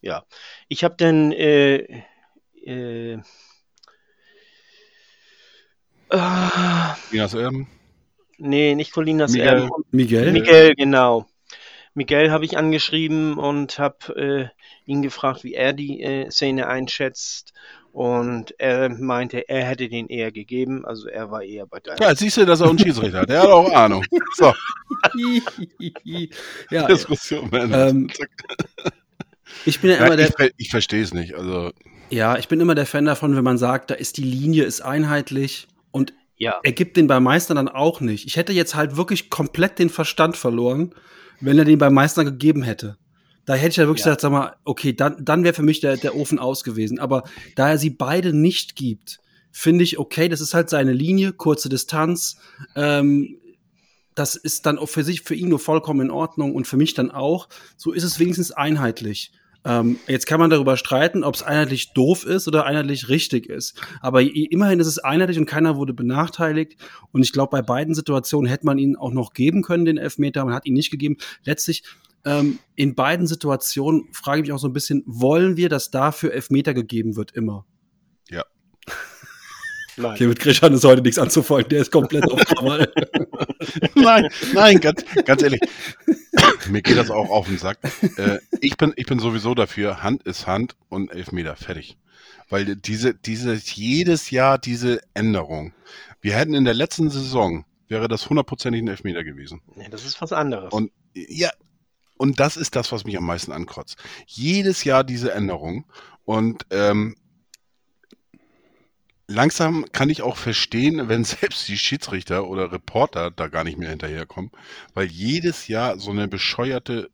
[SPEAKER 5] ja, ich habe dann, äh, äh, Ah,
[SPEAKER 3] Colinas Erben?
[SPEAKER 5] Nee, nicht Colinas
[SPEAKER 3] Miguel.
[SPEAKER 5] Erben.
[SPEAKER 4] Miguel?
[SPEAKER 5] Miguel, genau. Miguel habe ich angeschrieben und habe äh, ihn gefragt, wie er die äh, Szene einschätzt. Und er meinte, er hätte den eher gegeben, also er war eher bei deinem.
[SPEAKER 3] Ja, siehst du, dass er einen Schiedsrichter hat. Der hat auch Ahnung. So,
[SPEAKER 4] ja,
[SPEAKER 3] Diskussion beendet.
[SPEAKER 4] ähm, ich bin ja immer
[SPEAKER 3] Ja,
[SPEAKER 4] der,
[SPEAKER 3] ich ich verstehe es nicht. Also,
[SPEAKER 4] ja, ich bin immer der Fan davon, wenn man sagt, da ist die Linie ist einheitlich und
[SPEAKER 5] Ja,
[SPEAKER 4] er gibt den beim Meister dann auch nicht. Ich hätte jetzt halt wirklich komplett den Verstand verloren, wenn er den beim Meister gegeben hätte. Da hätte ich ja wirklich
[SPEAKER 5] Ja.
[SPEAKER 4] gesagt, sag mal, okay, dann, dann wäre für mich der, der Ofen aus gewesen. Aber da er sie beide nicht gibt, finde ich, okay, das ist halt seine Linie, kurze Distanz. Ähm, das ist dann auch für sich, für ihn nur vollkommen in Ordnung und für mich dann auch. So ist es wenigstens einheitlich. Ähm, jetzt kann man darüber streiten, ob es einheitlich doof ist oder einheitlich richtig ist. Aber immerhin ist es einheitlich und keiner wurde benachteiligt. Und ich glaube, bei beiden Situationen hätte man ihn auch noch geben können, den Elfmeter. Man hat ihn nicht gegeben. Letztlich, ähm, in beiden Situationen frage ich mich auch so ein bisschen, wollen wir, dass dafür Elfmeter gegeben wird, immer?
[SPEAKER 5] nein.
[SPEAKER 4] Okay, mit Krishan ist heute nichts anzufallen. Der ist komplett auf Krawall.
[SPEAKER 3] nein, nein, ganz, ganz ehrlich. Mir geht das auch auf den Sack. Äh, ich, bin, ich bin sowieso dafür, Hand ist Hand und Elfmeter, fertig. Weil diese, diese, jedes Jahr diese Änderung. Wir hätten in der letzten Saison, wäre das hundertprozentig ein Elfmeter gewesen.
[SPEAKER 5] Nee, das ist was anderes.
[SPEAKER 3] Und ja, und das ist das, was mich am meisten ankotzt. Jedes Jahr diese Änderung. Und ähm, langsam kann ich auch verstehen, wenn selbst die Schiedsrichter oder Reporter da gar nicht mehr hinterherkommen, weil jedes Jahr so eine bescheuerte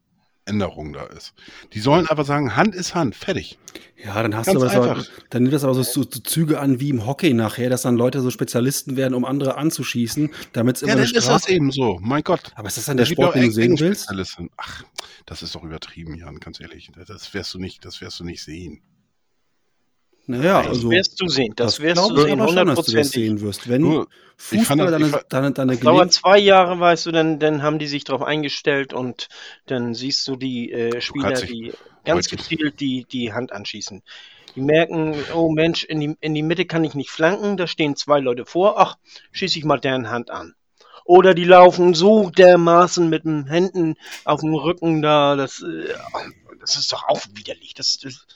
[SPEAKER 3] Änderung da ist. Die sollen aber sagen, Hand ist Hand, fertig.
[SPEAKER 4] Ja, dann hast
[SPEAKER 3] Ganz
[SPEAKER 4] du aber so, dann nimmt das aber so, so, Züge an wie im Hockey nachher, dass dann Leute so Spezialisten werden, um andere anzuschießen, damit es immer
[SPEAKER 3] Ja, dann ist das eben so. Mein Gott.
[SPEAKER 4] Aber ist das dann der Sport, den du sehen willst?
[SPEAKER 3] Ach, das ist doch übertrieben, Jan, ganz ehrlich. Das wirst du nicht, das wirst du nicht sehen.
[SPEAKER 4] Naja,
[SPEAKER 5] das
[SPEAKER 4] also
[SPEAKER 5] wirst du sehen. Das, wirst
[SPEAKER 4] glaub
[SPEAKER 5] du
[SPEAKER 4] ich
[SPEAKER 5] sehen,
[SPEAKER 4] aber schon, dass du das
[SPEAKER 5] hundertprozentig.
[SPEAKER 4] sehen wirst. Wenn
[SPEAKER 3] fand
[SPEAKER 4] Fußball
[SPEAKER 3] das-
[SPEAKER 4] deine, deine, deine
[SPEAKER 5] Das dauert zwei Jahre, weißt du, dann, dann haben die sich darauf eingestellt und dann siehst du die äh, Spieler,
[SPEAKER 3] dich
[SPEAKER 5] die ganz gezielt die, die Hand anschießen. Die merken, oh Mensch, in die, in die Mitte kann ich nicht flanken, da stehen zwei Leute vor, ach, schieße ich mal deren Hand an. Oder die laufen so dermaßen mit den Händen auf dem Rücken da, das, äh, das ist doch auch widerlich. Das, das,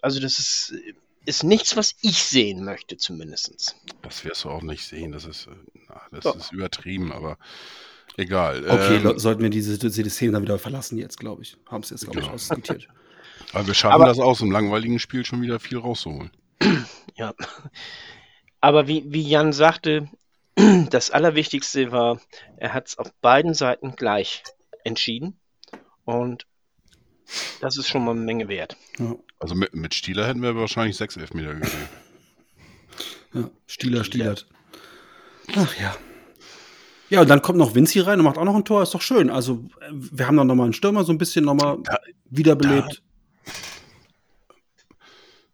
[SPEAKER 5] also das ist, ist nichts, was ich sehen möchte, zumindest.
[SPEAKER 3] Das wirst du auch nicht sehen. Das ist, äh, na, das
[SPEAKER 5] Doch.
[SPEAKER 3] ist übertrieben, aber egal.
[SPEAKER 4] Okay,
[SPEAKER 3] Ähm,
[SPEAKER 4] sollten wir diese, diese Szene dann wieder verlassen jetzt, glaube ich. Haben es jetzt, glaube ich,
[SPEAKER 3] Genau.
[SPEAKER 4] ausdiskutiert.
[SPEAKER 3] aber wir schaffen
[SPEAKER 5] aber-
[SPEAKER 3] das aus, im langweiligen Spiel schon wieder viel rauszuholen.
[SPEAKER 5] Ja. Aber wie, wie Jan sagte, das Allerwichtigste war, er hat es auf beiden Seiten gleich entschieden. Und das ist schon mal eine Menge wert.
[SPEAKER 4] Ja,
[SPEAKER 3] Also mit, mit Stieler hätten wir wahrscheinlich sechs Elfmeter gesehen.
[SPEAKER 4] ja. Stieler, Stielert. Ach ja. Ja, und dann kommt noch Vinci rein und macht auch noch ein Tor. Ist doch schön. Also, äh, wir haben dann nochmal einen Stürmer so ein bisschen nochmal
[SPEAKER 3] Da-
[SPEAKER 4] wiederbelebt.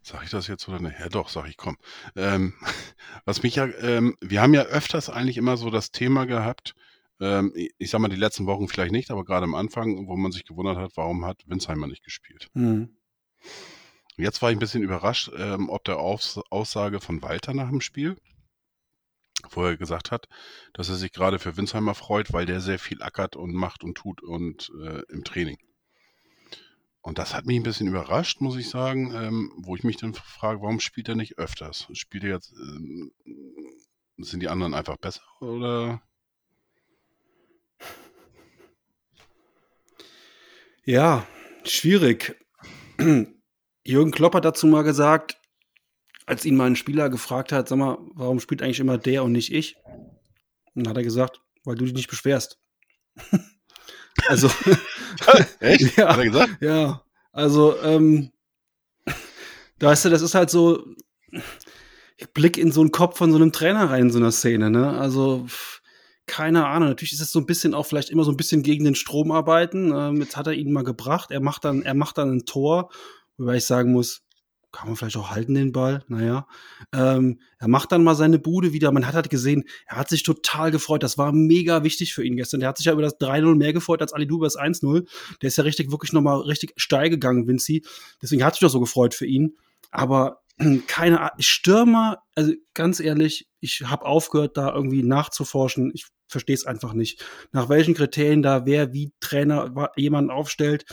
[SPEAKER 3] Sag ich das jetzt oder nicht? Ja doch, sag ich, komm. Ähm, was mich ja, ähm, wir haben ja öfters eigentlich immer so das Thema gehabt, ähm, ich, sag mal die letzten Wochen vielleicht nicht, aber gerade am Anfang, wo man sich gewundert hat, warum hat Winsheimer nicht gespielt.
[SPEAKER 4] Mhm.
[SPEAKER 3] Jetzt war ich ein bisschen überrascht, ähm, ob der Aus Aussage von Walter nach dem Spiel, wo er gesagt hat, dass er sich gerade für Winsheimer freut, weil der sehr viel ackert und macht und tut und äh, im Training. Und das hat mich ein bisschen überrascht, muss ich sagen, ähm, wo ich mich dann frage, warum spielt er nicht öfters? Spielt er jetzt, ähm, sind die anderen einfach besser oder?
[SPEAKER 4] Ja, schwierig. Jürgen Klopp hat dazu mal gesagt, als ihn mal ein Spieler gefragt hat, sag mal, warum spielt eigentlich immer der und nicht ich? Und dann hat er gesagt, weil du dich nicht beschwerst. also,
[SPEAKER 3] Echt?
[SPEAKER 4] Ja.
[SPEAKER 3] Hat er gesagt?
[SPEAKER 4] ja, also, ähm, da weißt du, das ist halt so, ich blick in so einen Kopf von so einem Trainer rein in so einer Szene, ne? Also, pff, keine Ahnung. Natürlich ist es so ein bisschen auch vielleicht immer so ein bisschen gegen den Strom arbeiten. Ähm, jetzt hat er ihn mal gebracht. Er macht dann, er macht dann ein Tor, wobei ich sagen muss, kann man vielleicht auch halten den Ball. Naja, ähm, er macht dann mal seine Bude wieder. Man hat halt gesehen, er hat sich total gefreut. Das war mega wichtig für ihn gestern. Der hat sich ja über das 3-0 mehr gefreut als Ali über das 1-0. Der ist ja richtig, wirklich nochmal richtig steil gegangen, Vinci. Deswegen hat sich doch so gefreut für ihn. Aber keine Ahnung, Stürmer, also ganz ehrlich, ich habe aufgehört, da irgendwie nachzuforschen. Ich verstehe es einfach nicht. Nach welchen Kriterien da wer wie Trainer jemanden aufstellt,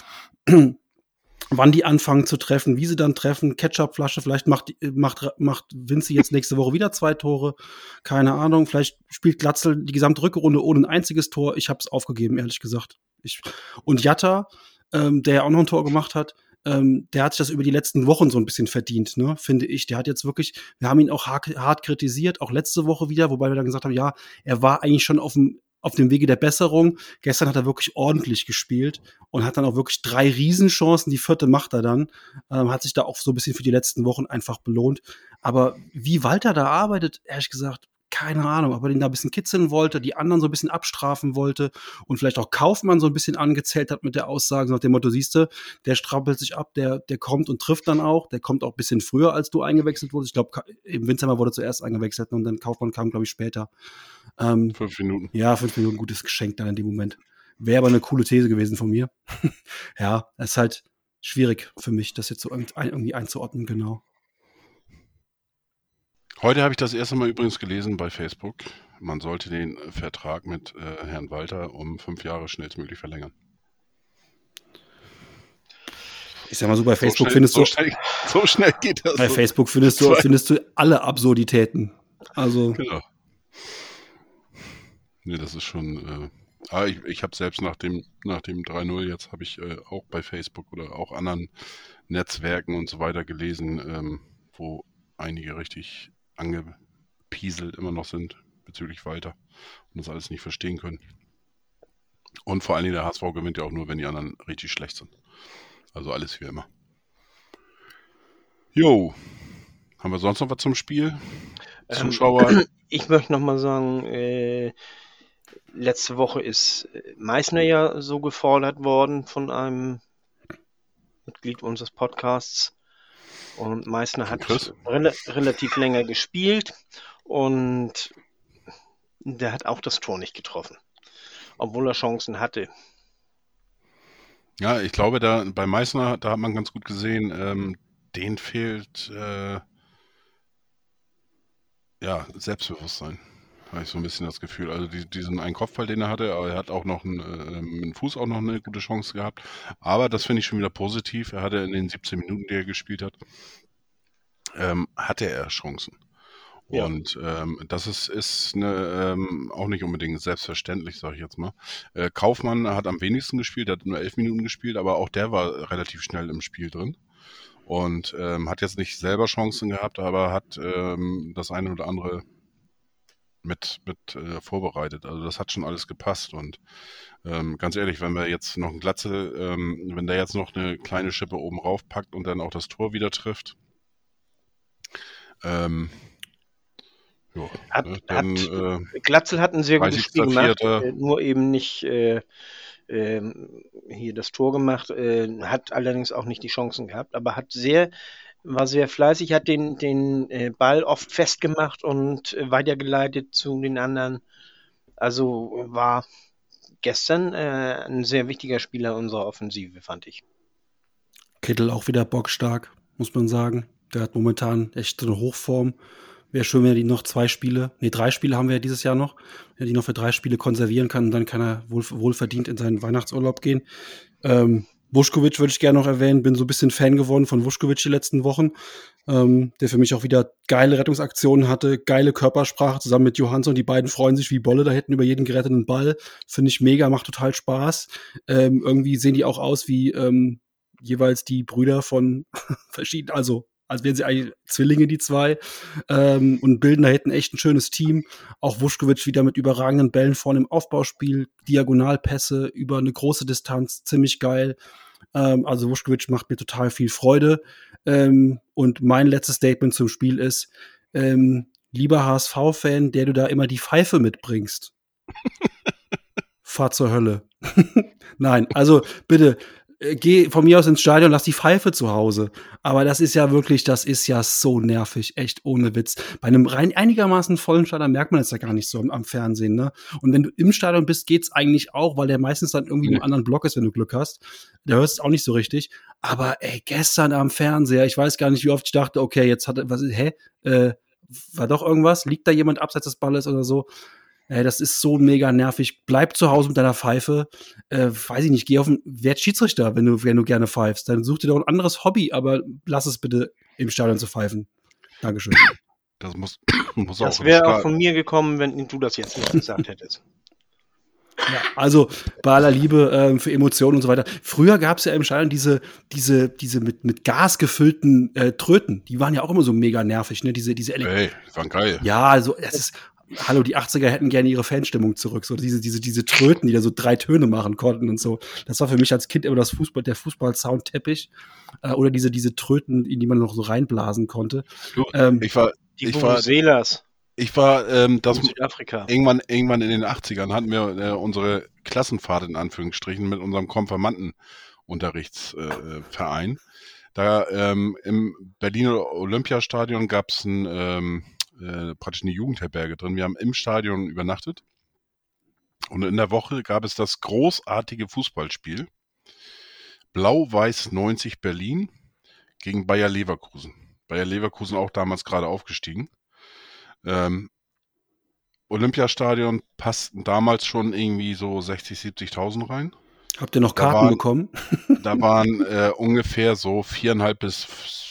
[SPEAKER 4] wann die anfangen zu treffen, wie sie dann treffen, Ketchupflasche, vielleicht macht, macht, macht Vinci jetzt nächste Woche wieder zwei Tore, keine Ahnung, vielleicht spielt Glatzel die gesamte Rückrunde ohne ein einziges Tor. Ich habe es aufgegeben, ehrlich gesagt. Ich, und Jatta, ähm, der ja auch noch ein Tor gemacht hat, ähm, der hat sich das über die letzten Wochen so ein bisschen verdient, ne, finde ich. Der hat jetzt wirklich, wir haben ihn auch hart, hart kritisiert, auch letzte Woche wieder, wobei wir dann gesagt haben, ja, er war eigentlich schon auf dem auf dem Wege der Besserung. Gestern hat er wirklich ordentlich gespielt und hat dann auch wirklich drei Riesenchancen. Die vierte macht er dann. Ähm, hat sich da auch so ein bisschen für die letzten Wochen einfach belohnt. Aber wie Walter da arbeitet, ehrlich gesagt, keine Ahnung, ob er den da ein bisschen kitzeln wollte, die anderen so ein bisschen abstrafen wollte und vielleicht auch Kaufmann so ein bisschen angezählt hat mit der Aussage nach dem Motto, siehste, der strappelt sich ab, der, der kommt und trifft dann auch, der kommt auch ein bisschen früher, als du eingewechselt wurdest. Ich glaube, im Winzheimer wurde zuerst eingewechselt und dann Kaufmann kam, glaube ich, später.
[SPEAKER 3] Ähm, fünf Minuten.
[SPEAKER 4] Ja, fünf Minuten, gutes Geschenk dann in dem Moment. Wäre aber eine coole These gewesen von mir. ja, es ist halt schwierig für mich, das jetzt so irgendwie einzuordnen, genau.
[SPEAKER 3] Heute habe ich das erste Mal übrigens gelesen bei Facebook. Man sollte den Vertrag mit äh, Herrn Walter um fünf Jahre schnellstmöglich verlängern.
[SPEAKER 4] Ich sag mal so, bei Facebook
[SPEAKER 3] schnell,
[SPEAKER 4] findest
[SPEAKER 3] so
[SPEAKER 4] du.
[SPEAKER 3] Schnell, so schnell geht das.
[SPEAKER 4] Bei
[SPEAKER 3] so.
[SPEAKER 4] Facebook findest du, findest du alle Absurditäten. Also.
[SPEAKER 3] Genau. Nee, das ist schon. Äh, ah, ich ich habe selbst nach dem, nach dem 3-0 jetzt habe ich äh, auch bei Facebook oder auch anderen Netzwerken und so weiter gelesen, ähm, wo einige richtig angepieselt immer noch sind bezüglich Walter und das alles nicht verstehen können. Und vor allen Dingen der HSV gewinnt ja auch nur, wenn die anderen richtig schlecht sind. Also alles wie immer. Jo, haben wir sonst noch was zum Spiel? Zuschauer?
[SPEAKER 5] Ähm, ich möchte noch mal sagen, äh, letzte Woche ist Meißner ja so gefordert worden von einem Mitglied unseres Podcasts. Und Meißner hat rel relativ länger gespielt und der hat auch das Tor nicht getroffen, obwohl er Chancen hatte.
[SPEAKER 3] Ja, ich glaube, da bei Meißner, da hat man ganz gut gesehen, ähm, den fehlt äh, ja Selbstbewusstsein. Habe ich so ein bisschen das Gefühl. Also die, diesen einen Kopfball, den er hatte, aber er hat auch noch einen, äh, mit dem Fuß auch noch eine gute Chance gehabt. Aber das finde ich schon wieder positiv. Er hatte in den 17 Minuten, die er gespielt hat, ähm, hatte er Chancen.
[SPEAKER 5] Ja.
[SPEAKER 3] Und ähm, das ist, ist eine, ähm, auch nicht unbedingt selbstverständlich, sage ich jetzt mal. Äh, Kaufmann hat am wenigsten gespielt, hat nur elf Minuten gespielt, aber auch der war relativ schnell im Spiel drin. Und ähm, hat jetzt nicht selber Chancen gehabt, aber hat ähm, das eine oder andere mit, mit äh, vorbereitet. Also das hat schon alles gepasst. Und ähm, ganz ehrlich, wenn wir jetzt noch ein Glatze, ähm, wenn der jetzt noch eine kleine Schippe oben rauf packt und dann auch das Tor wieder trifft, ähm, jo,
[SPEAKER 5] Hat,
[SPEAKER 3] ne, dann,
[SPEAKER 5] hat,
[SPEAKER 3] äh,
[SPEAKER 5] Glatzel hat ein sehr gutes Spiel gemacht,
[SPEAKER 3] 30.04..
[SPEAKER 5] äh, nur eben nicht äh, ähm, hier das Tor gemacht, äh, hat allerdings auch nicht die Chancen gehabt, aber hat sehr, war sehr fleißig, hat den, den äh, Ball oft festgemacht und äh, weitergeleitet zu den anderen. Also war gestern äh, ein sehr wichtiger Spieler unserer Offensive, fand ich.
[SPEAKER 4] Kittel auch wieder bockstark, muss man sagen. Der hat momentan echt eine Hochform. Wäre schön, wenn er die noch zwei Spiele, nee, drei Spiele haben wir ja dieses Jahr noch, wenn er die noch für drei Spiele konservieren kann und dann kann er wohl, wohlverdient in seinen Weihnachtsurlaub gehen. Ähm, Vuskovic würde ich gerne noch erwähnen, bin so ein bisschen Fan geworden von Vuskovic die letzten Wochen, ähm, der für mich auch wieder geile Rettungsaktionen hatte, geile Körpersprache zusammen mit Johansson. Die beiden freuen sich wie Bolle da hätten über jeden geretteten Ball. Finde ich mega, macht total Spaß. Ähm, irgendwie sehen die auch aus wie ähm, jeweils die Brüder von verschiedenen, also als wären sie eigentlich Zwillinge, die zwei, ähm, und bilden da hinten echt ein schönes Team. Auch Vuskovic wieder mit überragenden Bällen vorne im Aufbauspiel, Diagonalpässe über eine große Distanz, ziemlich geil. Ähm, also Vuskovic macht mir total viel Freude. Ähm, und mein letztes Statement zum Spiel ist, ähm, lieber HSV-Fan, der du da immer die Pfeife mitbringst, fahr zur Hölle. Nein, also bitte, äh, geh von mir aus ins Stadion, lass die Pfeife zu Hause. Aber das ist ja wirklich, das ist ja so nervig, echt ohne Witz. Bei einem rein einigermaßen vollen Stadion merkt man das ja gar nicht so am, am Fernsehen, ne? Und wenn du im Stadion bist, geht's eigentlich auch, weil der meistens dann irgendwie nee. im anderen Block ist, wenn du Glück hast. Da hörst du es auch nicht so richtig. Aber ey, gestern am Fernseher, ich weiß gar nicht, wie oft ich dachte, okay, jetzt hat was, hä? Äh, war doch irgendwas? Liegt da jemand abseits des Balles oder so? Äh, das ist so mega nervig. Bleib zu Hause mit deiner Pfeife. Äh, weiß ich nicht, geh auf den Wert Schiedsrichter, wenn du, wenn du gerne pfeifst. Dann such dir doch ein anderes Hobby, aber lass es bitte im Stadion zu pfeifen. Dankeschön.
[SPEAKER 3] Das muss,
[SPEAKER 5] muss das wäre auch von mir gekommen, wenn du das jetzt nicht gesagt hättest.
[SPEAKER 4] Ja, also bei aller Liebe ähm, für Emotionen und so weiter. Früher gab es ja im Stadion diese, diese, diese mit, mit Gas gefüllten äh, Tröten. Die waren ja auch immer so mega nervig, ne? Diese, diese
[SPEAKER 3] Hey, die waren geil.
[SPEAKER 4] Ja, also es ist, hallo, die 80er hätten gerne ihre Fanstimmung zurück. So diese, diese, diese Tröten, die da so drei Töne machen konnten und so. Das war für mich als Kind immer das Fußball, der Fußball-Soundteppich. Äh, oder diese, diese Tröten, in die man noch so reinblasen konnte.
[SPEAKER 3] Du, ähm, ich war,
[SPEAKER 5] die ich war,
[SPEAKER 3] ich war, ähm, das
[SPEAKER 5] Südafrika.
[SPEAKER 3] Irgendwann, irgendwann in den 80ern hatten wir äh, unsere Klassenfahrt in Anführungsstrichen mit unserem Konfirmandenunterrichtsverein. Äh, da ähm, im Berliner Olympiastadion gab es ein ähm, äh, praktisch eine Jugendherberge drin. Wir haben im Stadion übernachtet. Und in der Woche gab es das großartige Fußballspiel. Blau-Weiß 90 Berlin gegen Bayer Leverkusen. Bayer Leverkusen auch damals gerade aufgestiegen. Ähm, Olympiastadion passten damals schon irgendwie so 60, 70.000 rein.
[SPEAKER 4] Habt ihr noch Karten da waren, bekommen?
[SPEAKER 3] da waren äh, ungefähr so viereinhalb bis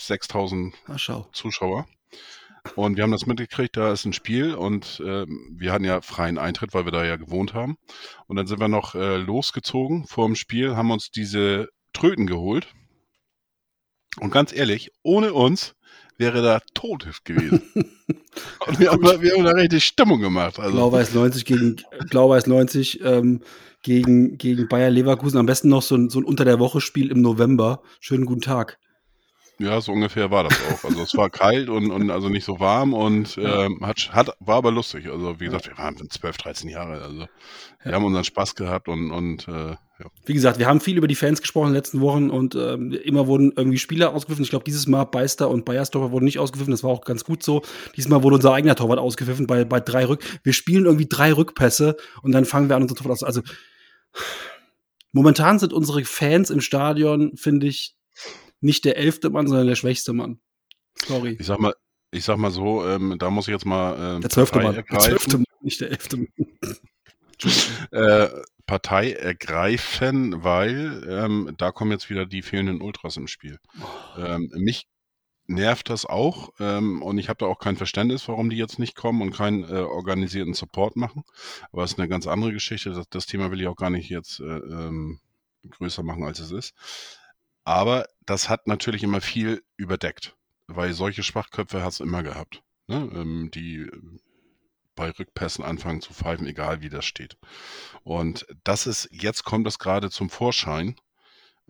[SPEAKER 3] 6.000 Zuschauer. Und wir haben das mitgekriegt, da ist ein Spiel und äh, wir hatten ja freien Eintritt, weil wir da ja gewohnt haben. Und dann sind wir noch äh, losgezogen vor dem Spiel, haben uns diese Tröten geholt. Und ganz ehrlich, ohne uns wäre da tot gewesen. und wir haben, wir haben da richtig Stimmung gemacht.
[SPEAKER 4] Also. Blau-Weiß 90 gegen Blau-Weiß 90 ähm, gegen, gegen Bayer Leverkusen. Am besten noch so ein, so ein Unter der Woche Spiel im November. Schönen guten Tag.
[SPEAKER 3] Ja, so ungefähr war das auch. Also es war kalt und, und also nicht so warm und ähm, hat, hat, war aber lustig. Also wie gesagt, wir waren 12, 13 Jahre. Also wir haben unseren Spaß gehabt und, und äh, ja.
[SPEAKER 4] Wie gesagt, wir haben viel über die Fans gesprochen in den letzten Wochen und ähm, immer wurden irgendwie Spieler ausgepfiffen. Ich glaube, dieses Mal Beister und Bayersdorfer wurden nicht ausgepfiffen. Das war auch ganz gut so. Diesmal wurde unser eigener Torwart ausgepfiffen bei, bei drei Rück. Wir spielen irgendwie drei Rückpässe und dann fangen wir an, unser Torwart aus. Also momentan sind unsere Fans im Stadion, finde ich, nicht der elfte Mann, sondern der schwächste Mann. Sorry.
[SPEAKER 3] Ich sag mal, ich sag mal so, ähm, da muss ich jetzt mal
[SPEAKER 4] ähm, der zwölfte Mann, der zwölfte Mann, nicht der elfte Mann.
[SPEAKER 3] äh, Partei ergreifen, weil ähm, da kommen jetzt wieder die fehlenden Ultras im Spiel. Ähm, mich nervt das auch ähm, und ich habe da auch kein Verständnis, warum die jetzt nicht kommen und keinen äh, organisierten Support machen. Aber es ist eine ganz andere Geschichte. Das, das Thema will ich auch gar nicht jetzt äh, ähm, größer machen, als es ist. Aber das hat natürlich immer viel überdeckt, weil solche Schwachköpfe hast du immer gehabt, ne? ähm, die äh, bei Rückpässen anfangen zu pfeifen, egal wie das steht. Und das ist, jetzt kommt es gerade zum Vorschein,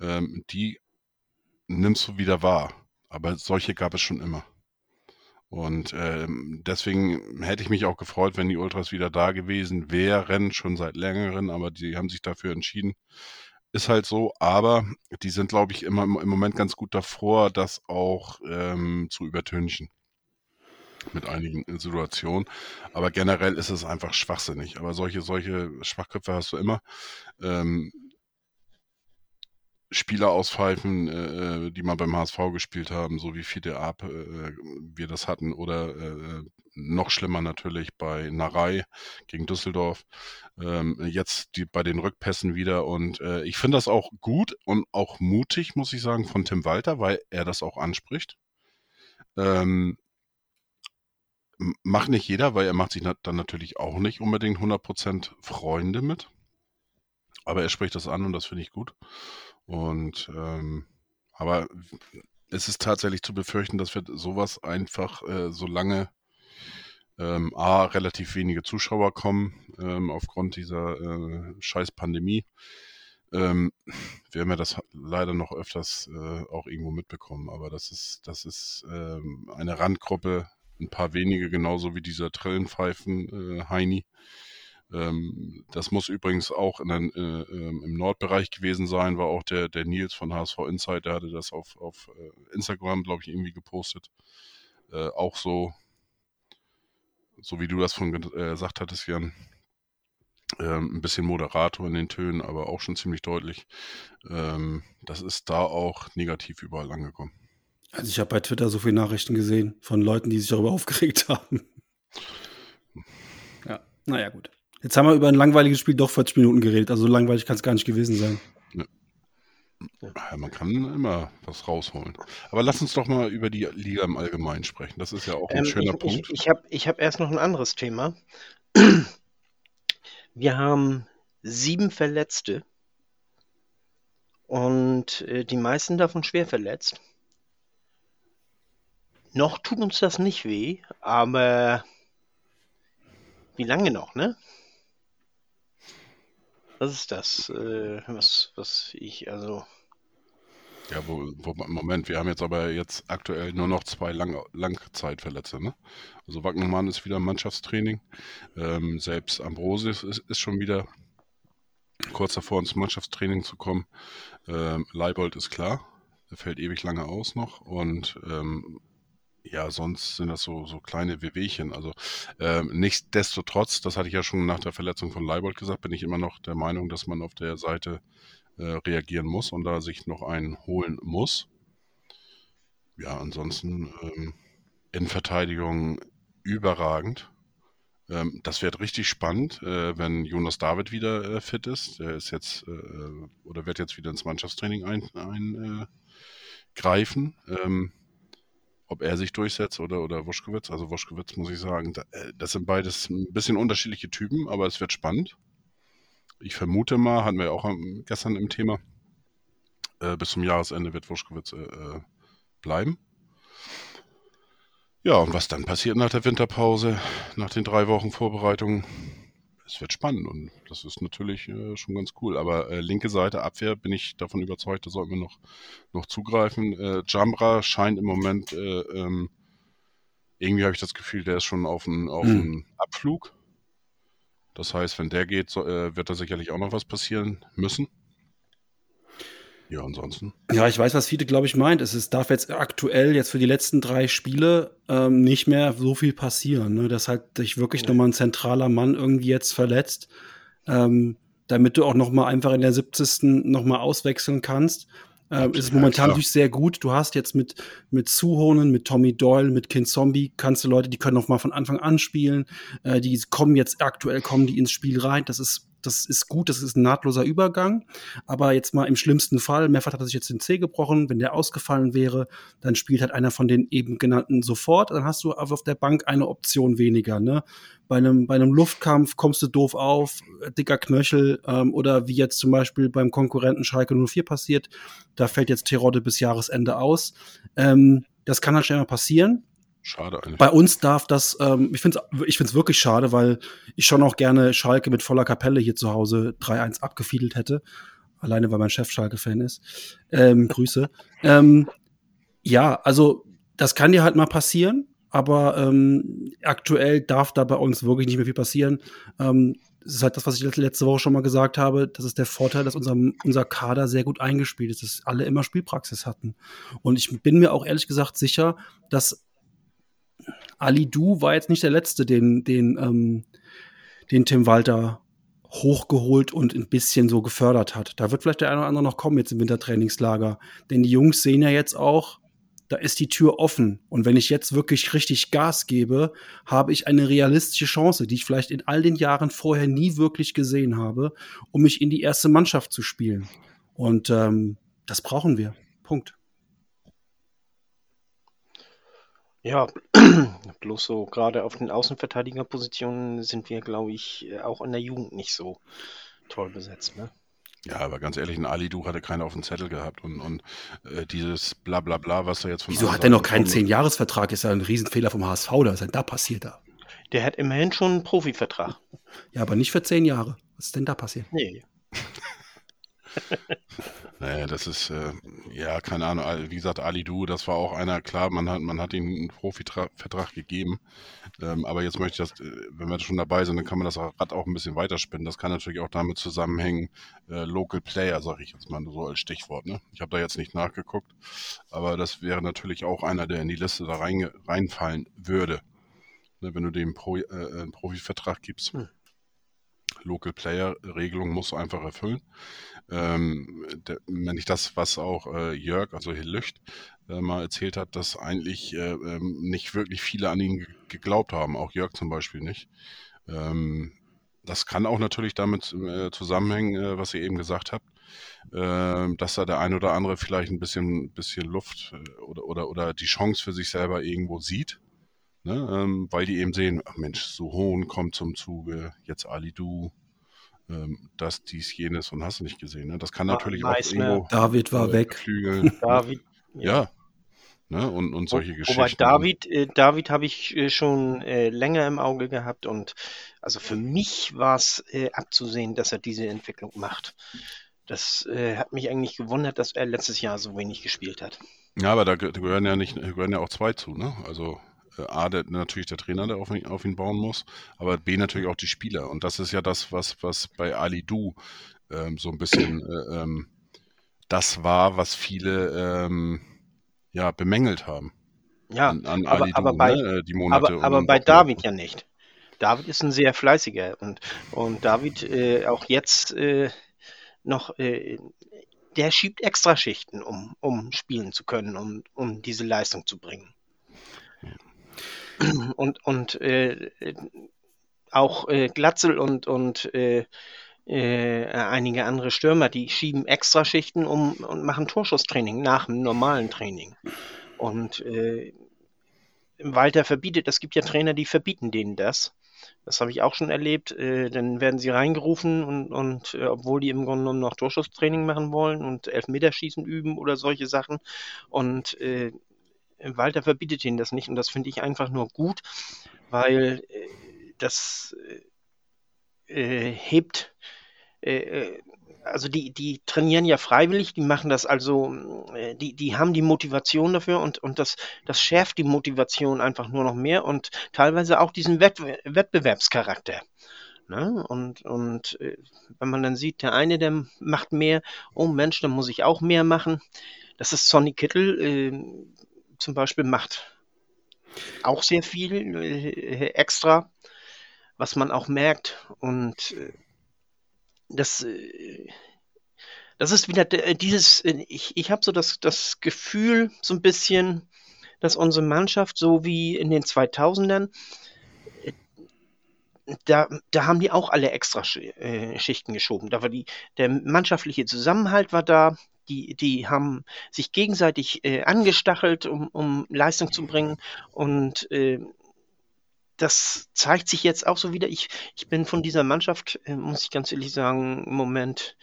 [SPEAKER 3] ähm, die nimmst du wieder wahr. Aber solche gab es schon immer. Und ähm, deswegen hätte ich mich auch gefreut, wenn die Ultras wieder da gewesen wären, schon seit längerem, aber die haben sich dafür entschieden, ist halt so, aber die sind, glaube ich, immer im Moment ganz gut davor, das auch ähm, zu übertünchen. Mit einigen Situationen. Aber generell ist es einfach schwachsinnig. Aber solche, solche Schwachköpfe hast du immer. Ähm, Spieler auspfeifen, äh, äh die mal beim HSV gespielt haben, so wie Fide Ab äh, wir das hatten, oder äh, noch schlimmer natürlich bei Narei gegen Düsseldorf. Ähm, jetzt die, bei den Rückpässen wieder. Und äh, ich finde das auch gut und auch mutig, muss ich sagen, von Tim Walter, weil er das auch anspricht. Ähm, macht nicht jeder, weil er macht sich dann natürlich auch nicht unbedingt 100% Freunde mit. Aber er spricht das an und das finde ich gut. Und ähm, aber es ist tatsächlich zu befürchten, dass wir sowas einfach äh, so lange ähm, A, relativ wenige Zuschauer kommen ähm, aufgrund dieser äh, scheiß Pandemie. Ähm, wir haben ja das leider noch öfters äh, auch irgendwo mitbekommen, aber das ist, das ist ähm, eine Randgruppe, ein paar wenige, genauso wie dieser Trillenpfeifen, äh, Heini. Ähm, das muss übrigens auch in, äh, ähm, im Nordbereich gewesen sein, war auch der, der Nils von HSV Insight, der hatte das auf, auf äh, Instagram, glaube ich, irgendwie gepostet. Äh, auch so, so wie du das von äh, gesagt hattest, Jan, ähm, ein bisschen Moderator in den Tönen, aber auch schon ziemlich deutlich. Ähm, das ist da auch negativ überall angekommen.
[SPEAKER 4] Also ich habe bei Twitter so viele Nachrichten gesehen von Leuten, die sich darüber aufgeregt haben. Ja, naja, gut. Jetzt haben wir über ein langweiliges Spiel doch 40 Minuten geredet. Also so langweilig kann es gar nicht gewesen sein. Ja.
[SPEAKER 3] Ja, man kann immer was rausholen. Aber lass uns doch mal über die Liga im Allgemeinen sprechen. Das ist ja auch ein ähm, schöner
[SPEAKER 5] ich,
[SPEAKER 3] Punkt.
[SPEAKER 5] Ich, ich habe ich hab erst noch ein anderes Thema. Wir haben sieben Verletzte und äh, die meisten davon schwer verletzt. Noch tut uns das nicht weh, aber wie lange noch, ne? Das ist das, äh, was, was ich, also.
[SPEAKER 3] Ja, wo, wo, Moment, wir haben jetzt aber jetzt aktuell nur noch zwei Lang Langzeitverletzte, ne? Also Wackenmann ist wieder im Mannschaftstraining. Ähm, selbst Ambrosius ist, ist, schon wieder kurz davor, ins Mannschaftstraining zu kommen. Ähm, Leibold ist klar, der fällt ewig lange aus noch. Und ähm, ja, sonst sind das so, so kleine Wehwehchen. Also ähm, nichtsdestotrotz, das hatte ich ja schon nach der Verletzung von Leibold gesagt, bin ich immer noch der Meinung, dass man auf der Seite äh, reagieren muss und da sich noch einen holen muss. Ja, ansonsten ähm, in Verteidigung überragend. Ähm, das wird richtig spannend, äh, wenn Jonas David wieder äh, fit ist. Der ist jetzt äh, oder wird jetzt wieder ins Mannschaftstraining eingreifen. Ein, äh, ähm, ob er sich durchsetzt oder, oder Wuschkowitz. Also Wuschkowitz muss ich sagen, äh, das sind beides ein bisschen unterschiedliche Typen, aber es wird spannend. Ich vermute mal, hatten wir auch gestern im Thema, äh, bis zum Jahresende wird Wuschkowitz äh, äh, bleiben. Ja, und was dann passiert nach der Winterpause, nach den drei Wochen Vorbereitung, es wird spannend und das ist natürlich äh, schon ganz cool. Aber äh, linke Seite Abwehr bin ich davon überzeugt, da sollten wir noch, noch zugreifen. Äh, Jambra scheint im Moment, äh, ähm, irgendwie habe ich das Gefühl, der ist schon auf einem auf hm. Abflug. Das heißt, wenn der geht, so, äh, wird da sicherlich auch noch was passieren müssen. Ja, ansonsten.
[SPEAKER 4] Ja, ich weiß, was Fiete, glaube ich, meint. Es ist, darf jetzt aktuell jetzt für die letzten drei Spiele ähm, nicht mehr so viel passieren. Ne? Dass halt sich wirklich ja. nochmal ein zentraler Mann irgendwie jetzt verletzt, ähm, damit du auch nochmal einfach in der 70. nochmal auswechseln kannst. Ähm, ist momentan ja, natürlich sehr gut. Du hast jetzt mit, mit Suhonen, mit Tommy Doyle, mit Kind Zombie, kannst du Leute, die können noch mal von Anfang an spielen. Äh, die kommen jetzt aktuell, kommen die ins Spiel rein. Das ist das ist gut, das ist ein nahtloser Übergang. Aber jetzt mal im schlimmsten Fall, Meffert hat sich jetzt den C gebrochen, wenn der ausgefallen wäre, dann spielt halt einer von den eben genannten sofort. Dann hast du auf der Bank eine Option weniger. Ne? Bei, einem, bei einem Luftkampf kommst du doof auf, dicker Knöchel ähm, oder wie jetzt zum Beispiel beim Konkurrenten Schalke 04 passiert, da fällt jetzt Terodde bis Jahresende aus. Ähm, das kann halt schnell mal passieren.
[SPEAKER 3] Schade eigentlich.
[SPEAKER 4] Bei uns darf das, ähm, ich finde es ich find's wirklich schade, weil ich schon auch gerne Schalke mit voller Kapelle hier zu Hause 3-1 abgefiedelt hätte. Alleine, weil mein Chef Schalke-Fan ist. Ähm, Grüße. ähm, ja, also das kann dir halt mal passieren, aber ähm, aktuell darf da bei uns wirklich nicht mehr viel passieren. Ähm, das ist halt das, was ich letzte Woche schon mal gesagt habe. Das ist der Vorteil, dass unser, unser Kader sehr gut eingespielt ist, dass alle immer Spielpraxis hatten. Und ich bin mir auch ehrlich gesagt sicher, dass Ali Du war jetzt nicht der Letzte, den, den, ähm, den Tim Walter hochgeholt und ein bisschen so gefördert hat. Da wird vielleicht der eine oder andere noch kommen jetzt im Wintertrainingslager. Denn die Jungs sehen ja jetzt auch, da ist die Tür offen. Und wenn ich jetzt wirklich richtig Gas gebe, habe ich eine realistische Chance, die ich vielleicht in all den Jahren vorher nie wirklich gesehen habe, um mich in die erste Mannschaft zu spielen. Und ähm, das brauchen wir. Punkt.
[SPEAKER 5] Ja, bloß so gerade auf den Außenverteidigerpositionen sind wir, glaube ich, auch in der Jugend nicht so toll besetzt, ne?
[SPEAKER 3] Ja, aber ganz ehrlich, ein Ali-Du hatte keiner auf dem Zettel gehabt und, und äh, dieses Blablabla, was er jetzt
[SPEAKER 4] von Wieso hat er noch keinen Zehn-Jahres-Vertrag? Ist ja ein Riesenfehler vom HSV, da ist denn da passiert da?
[SPEAKER 5] Der hat immerhin schon einen Profivertrag.
[SPEAKER 4] Ja, aber nicht für zehn Jahre. Was ist denn da passiert?
[SPEAKER 5] Nee.
[SPEAKER 3] naja, das ist, äh, Ja, keine Ahnung. Wie gesagt, Ali Du, das war auch einer, klar, man hat, man hat ihm einen Profivertrag gegeben. Ähm, aber jetzt möchte ich das, äh, wenn wir schon dabei sind, dann kann man das Rad auch ein bisschen weiterspinnen. Das kann natürlich auch damit zusammenhängen, äh, Local Player, sage ich jetzt mal so als Stichwort. Ne? Ich habe da jetzt nicht nachgeguckt, aber das wäre natürlich auch einer, der in die Liste da rein, reinfallen würde. Ne, wenn du dem Pro, äh, einen Profivertrag gibst. Hm. Local Player Regelung musst du einfach erfüllen. Ähm, ich das, was auch äh, Jörg, also Hill Lücht, äh, mal erzählt hat, dass eigentlich äh, ähm, nicht wirklich viele an ihn geglaubt haben, auch Jörg zum Beispiel nicht. Ähm, das kann auch natürlich damit äh, zusammenhängen, äh, was ihr eben gesagt habt, äh, dass da der ein oder andere vielleicht ein bisschen, bisschen Luft äh, oder, oder, oder die Chance für sich selber irgendwo sieht. Ne? Ähm, weil die eben sehen, ach Mensch, so Hohn kommt zum Zuge, jetzt Ali Du, ähm, das, dies, jenes und hast du nicht gesehen. Ne? Das kann natürlich auch irgendwo...
[SPEAKER 4] David war weg.
[SPEAKER 3] Flügeln. David, ja. ja. Ne? Und, und solche Wo, Geschichten. Wobei
[SPEAKER 5] David, äh, David habe ich äh, schon äh, länger im Auge gehabt und also für mich war es äh, abzusehen, dass er diese Entwicklung macht. Das äh, hat mich eigentlich gewundert, dass er letztes Jahr so wenig gespielt hat.
[SPEAKER 3] Ja, aber da gehören ja nicht, gehören ja auch zwei zu, ne? Also äh, A, der, natürlich der Trainer, der auf ihn, auf ihn bauen muss, aber B, natürlich auch die Spieler. Und das ist ja das, was, was bei Ali Du ähm, so ein bisschen äh, ähm, das war, was viele ähm, ja, bemängelt haben.
[SPEAKER 5] Ja, an, an aber, Ali aber, bei, ne? Äh, die Monate aber, aber bei David ja nicht. David ist ein sehr fleißiger und, und David äh, auch jetzt äh, noch, äh, der schiebt Extraschichten, um, um spielen zu können, um, um diese Leistung zu bringen und, und äh, auch äh, Glatzel und, und äh, äh, einige andere Stürmer, die schieben Extraschichten um und machen Torschusstraining nach dem normalen Training. Und äh, Walter verbietet, es gibt ja Trainer, die verbieten denen das. Das habe ich auch schon erlebt. Äh, dann werden sie reingerufen und, und äh, obwohl die im Grunde genommen noch Torschusstraining machen wollen und Elfmeterschießen üben oder solche Sachen. Und äh, Walter verbietet ihnen das nicht und das finde ich einfach nur gut, weil äh, das äh, äh hebt, äh, also die, die trainieren ja freiwillig, die machen das also, äh, die, die haben die Motivation dafür und, und das, das schärft die Motivation einfach nur noch mehr und teilweise auch diesen Wettbe Wettbewerbscharakter. Ne? Und, und wenn man dann sieht, der eine, der macht mehr, oh Mensch, dann muss ich auch mehr machen. Das ist Sonny Kittel, zum Beispiel macht auch sehr viel äh, extra, was man auch merkt. Und äh, das, äh, das ist wieder dieses, ich, ich habe so das, das Gefühl, so ein bisschen, dass unsere Mannschaft, so wie in den 2000ern, da, da haben die auch alle extra Schichten geschoben. Da war die, der mannschaftliche Zusammenhalt war da, die, die haben sich gegenseitig äh, angestachelt, um, um Leistung zu bringen. Und äh, das zeigt sich jetzt auch so wieder. Ich, ich bin von dieser Mannschaft, äh, muss ich ganz ehrlich sagen, im Moment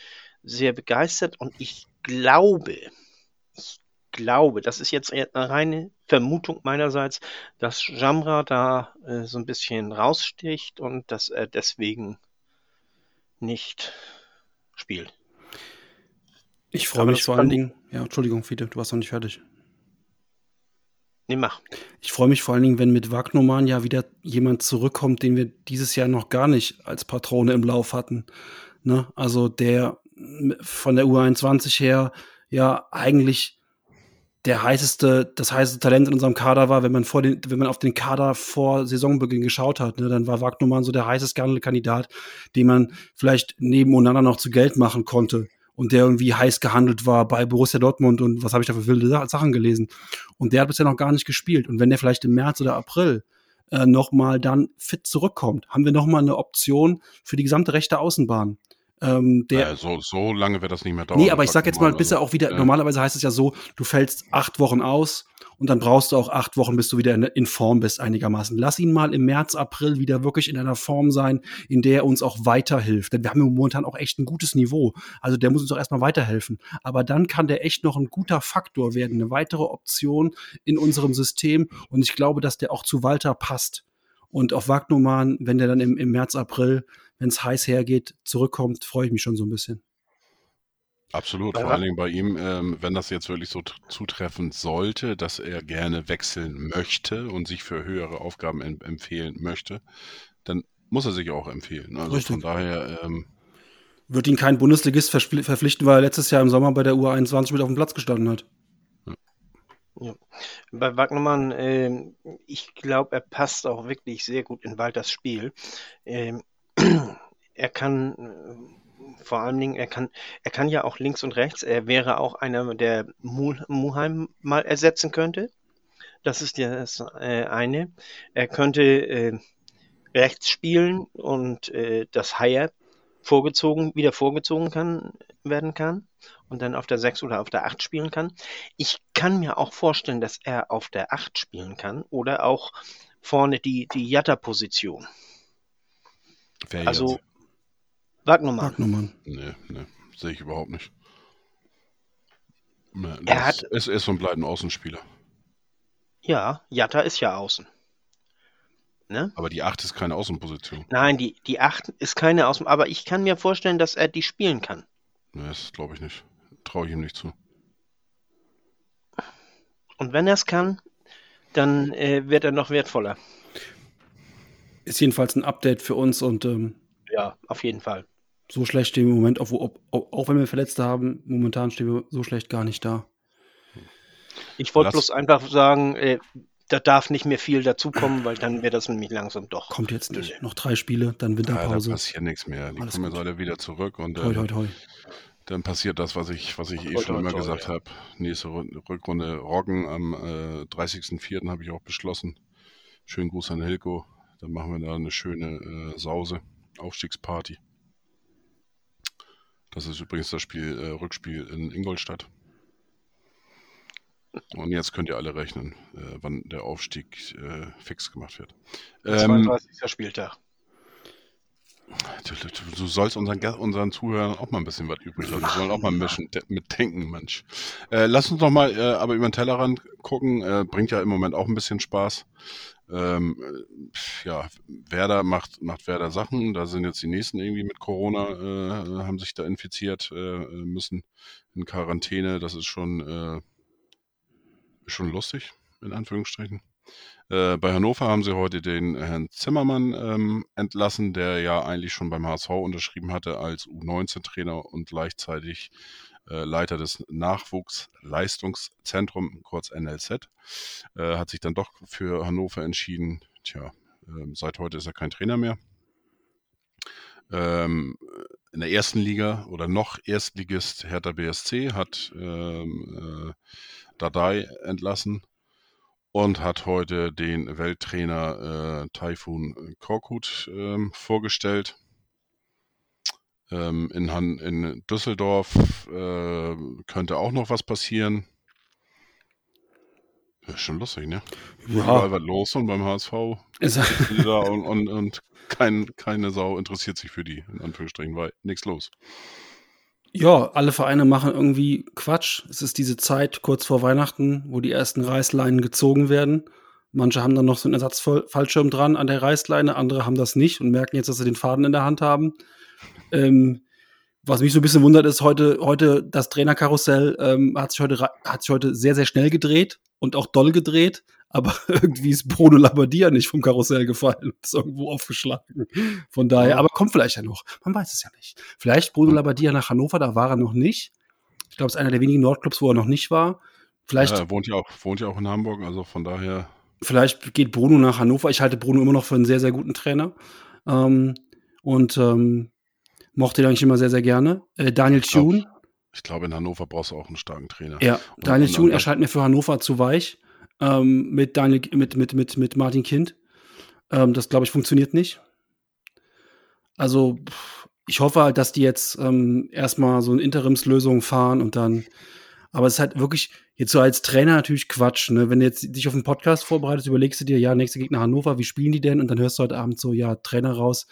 [SPEAKER 5] sehr begeistert. Und ich glaube, ich glaube, das ist jetzt eine reine Vermutung meinerseits, dass Jamra da äh, so ein bisschen raussticht und dass er deswegen nicht spielt.
[SPEAKER 4] Ich freue mich vor allen Dingen, ja, Entschuldigung, Fiete, du warst noch nicht fertig.
[SPEAKER 5] Nee, mach.
[SPEAKER 4] Ich freue mich vor allen Dingen, wenn mit Wagnoman ja wieder jemand zurückkommt, den wir dieses Jahr noch gar nicht als Patrone im Lauf hatten. Ne? Also der von der U21 her ja eigentlich der heißeste, das heißeste Talent in unserem Kader war, wenn man vor den, wenn man auf den Kader vor Saisonbeginn geschaut hat, ne, dann war Wagnumann so der heißeste Kandidat, den man vielleicht neben Onana noch zu Geld machen konnte und der irgendwie heiß gehandelt war bei Borussia Dortmund und was habe ich da für wilde Sachen gelesen. Und der hat bisher noch gar nicht gespielt. Und wenn der vielleicht im März oder April äh, nochmal dann fit zurückkommt, haben wir nochmal eine Option für die gesamte rechte Außenbahn.
[SPEAKER 3] Ähm, der, ja, so, so lange wird das nicht mehr dauern.
[SPEAKER 4] Nee, aber ich sag jetzt mal, bis er auch wieder, ja. normalerweise heißt es ja so, du fällst acht Wochen aus und dann brauchst du auch acht Wochen, bis du wieder in, in, Form bist einigermaßen. Lass ihn mal im März, April wieder wirklich in einer Form sein, in der er uns auch weiterhilft. Denn wir haben momentan auch echt ein gutes Niveau. Also der muss uns auch erstmal weiterhelfen. Aber dann kann der echt noch ein guter Faktor werden, eine weitere Option in unserem System. Und ich glaube, dass der auch zu Walter passt. Und auf Wagnumann, wenn der dann im, im März, April, wenn es heiß hergeht, zurückkommt, freue ich mich schon so ein bisschen.
[SPEAKER 3] Absolut, vor allen Dingen bei ihm, ähm, wenn das jetzt wirklich so zutreffen sollte, dass er gerne wechseln möchte und sich für höhere Aufgaben em empfehlen möchte, dann muss er sich auch empfehlen. Also Richtig. von daher. Ähm,
[SPEAKER 4] Wird ihn kein Bundesligist verpflichten, weil er letztes Jahr im Sommer bei der U21 mit auf dem Platz gestanden hat.
[SPEAKER 5] Ja. Bei Wagnermann, äh, ich glaube, er passt auch wirklich sehr gut in Walters Spiel. Ähm, er kann äh, vor allen Dingen, er kann, er kann ja auch links und rechts. Er wäre auch einer, der Muheim mal ersetzen könnte. Das ist ja das äh, eine. Er könnte äh, rechts spielen und äh, das Haier vorgezogen, wieder vorgezogen kann, werden kann und dann auf der 6 oder auf der 8 spielen kann. Ich kann mir auch vorstellen, dass er auf der 8 spielen kann oder auch vorne die, die Jatta-Position. Also Wagnumann.
[SPEAKER 4] Wagnumann.
[SPEAKER 3] Nee, nee, sehe ich überhaupt nicht. er hat, ist, ist so ein bleibender Außenspieler.
[SPEAKER 5] Ja, Jatta ist ja außen.
[SPEAKER 3] Ne? Aber die 8 ist keine Außenposition.
[SPEAKER 5] Nein, die, die 8 ist keine Außen. Aber ich kann mir vorstellen, dass er die spielen kann.
[SPEAKER 3] Ne, das glaube ich nicht. Traue ich ihm nicht zu.
[SPEAKER 5] Und wenn er es kann, dann äh, wird er noch wertvoller.
[SPEAKER 4] Ist jedenfalls ein Update für uns und ähm,
[SPEAKER 5] ja, auf jeden Fall.
[SPEAKER 4] So schlecht stehen wir im Moment, auch, auch, auch wenn wir Verletzte haben, momentan stehen wir so schlecht gar nicht da.
[SPEAKER 5] Ich wollte bloß einfach sagen, äh, da darf nicht mehr viel dazukommen, weil dann wird das nämlich langsam doch.
[SPEAKER 4] Kommt jetzt nicht. Noch drei Spiele, dann Winterpause.
[SPEAKER 3] Ja, da passiert nichts mehr. Die Alles kommen jetzt alle wieder zurück und
[SPEAKER 4] toi, toi, toi.
[SPEAKER 3] dann passiert das, was ich, was ich eh schon immer gesagt ja. habe. Nächste Rückrunde Roggen am äh, 30.04. habe ich auch beschlossen. Schönen Gruß an Hilko. Dann machen wir da eine schöne äh, Sause, Aufstiegsparty. Das ist übrigens das Spiel, äh, Rückspiel in Ingolstadt. Und jetzt könnt ihr alle rechnen, äh, wann der Aufstieg äh, fix gemacht wird.
[SPEAKER 5] Ähm, 32. Spieltag.
[SPEAKER 3] Du, du, du, sollst unseren, unseren Zuhörern auch mal ein bisschen was übrig lassen. Die sollen auch mal ein bisschen mitdenken, Mensch. Äh, lass uns doch mal äh, aber über den Tellerrand gucken. Äh, bringt ja im Moment auch ein bisschen Spaß. Ähm, ja, Werder macht, macht Werder Sachen. Da sind jetzt die nächsten irgendwie mit Corona, äh, haben sich da infiziert, äh, müssen in Quarantäne. Das ist schon schon lustig, in Anführungsstrichen. Äh, bei Hannover haben sie heute den Herrn Zimmermann ähm, entlassen, der ja eigentlich schon beim HSV unterschrieben hatte als U19-Trainer und gleichzeitig äh, Leiter des Nachwuchsleistungszentrums, kurz NLZ. Äh, hat sich dann doch für Hannover entschieden. Tja, ähm, seit heute ist er kein Trainer mehr. Ähm, in der ersten Liga oder noch Erstligist Hertha BSC hat ähm, äh, Dadai entlassen und hat heute den Welttrainer äh, Taifun Korkut ähm, vorgestellt. Ähm, in, Han in Düsseldorf äh, könnte auch noch was passieren. Ja, schon lustig, ne? Ja. Überall was los und beim HSV ist und, und, und kein, keine Sau interessiert sich für die, in Anführungsstrichen, weil nichts los.
[SPEAKER 4] Ja, alle Vereine machen irgendwie Quatsch. Es ist diese Zeit kurz vor Weihnachten, wo die ersten Reißleinen gezogen werden. Manche haben dann noch so einen Ersatzfallschirm dran an der Reißleine, andere haben das nicht und merken jetzt, dass sie den Faden in der Hand haben. Ähm, was mich so ein bisschen wundert, ist heute, heute das Trainerkarussell ähm, hat, sich heute, hat sich heute sehr, sehr schnell gedreht und auch doll gedreht aber irgendwie ist Bruno Labbadia nicht vom Karussell gefallen und ist irgendwo aufgeschlagen. Von daher, aber kommt vielleicht ja noch. Man weiß es ja nicht. Vielleicht Bruno Labbadia nach Hannover, da war er noch nicht. Ich glaube, es ist einer der wenigen Nordclubs, wo er noch nicht war. Vielleicht. Ja,
[SPEAKER 3] er wohnt ja auch, wohnt ja auch in Hamburg, also von daher.
[SPEAKER 4] Vielleicht geht Bruno nach Hannover. Ich halte Bruno immer noch für einen sehr, sehr guten Trainer. Ähm, und ähm, mochte ihn eigentlich immer sehr, sehr gerne. Äh, Daniel Thune.
[SPEAKER 3] Ich glaube, in Hannover brauchst du auch einen starken Trainer.
[SPEAKER 4] Ja, Daniel Thune erscheint mir für Hannover zu weich ähm, mit, Daniel, mit, mit, mit, mit Martin Kind. Ähm, das, glaube ich, funktioniert nicht. Also, ich hoffe halt, dass die jetzt ähm, erstmal so eine Interimslösung fahren und dann. Aber es ist halt wirklich jetzt so als Trainer natürlich Quatsch. Ne? Wenn du jetzt dich auf einen Podcast vorbereitest, überlegst du dir, ja, nächste Gegner Hannover, wie spielen die denn? Und dann hörst du heute Abend so, ja, Trainer raus.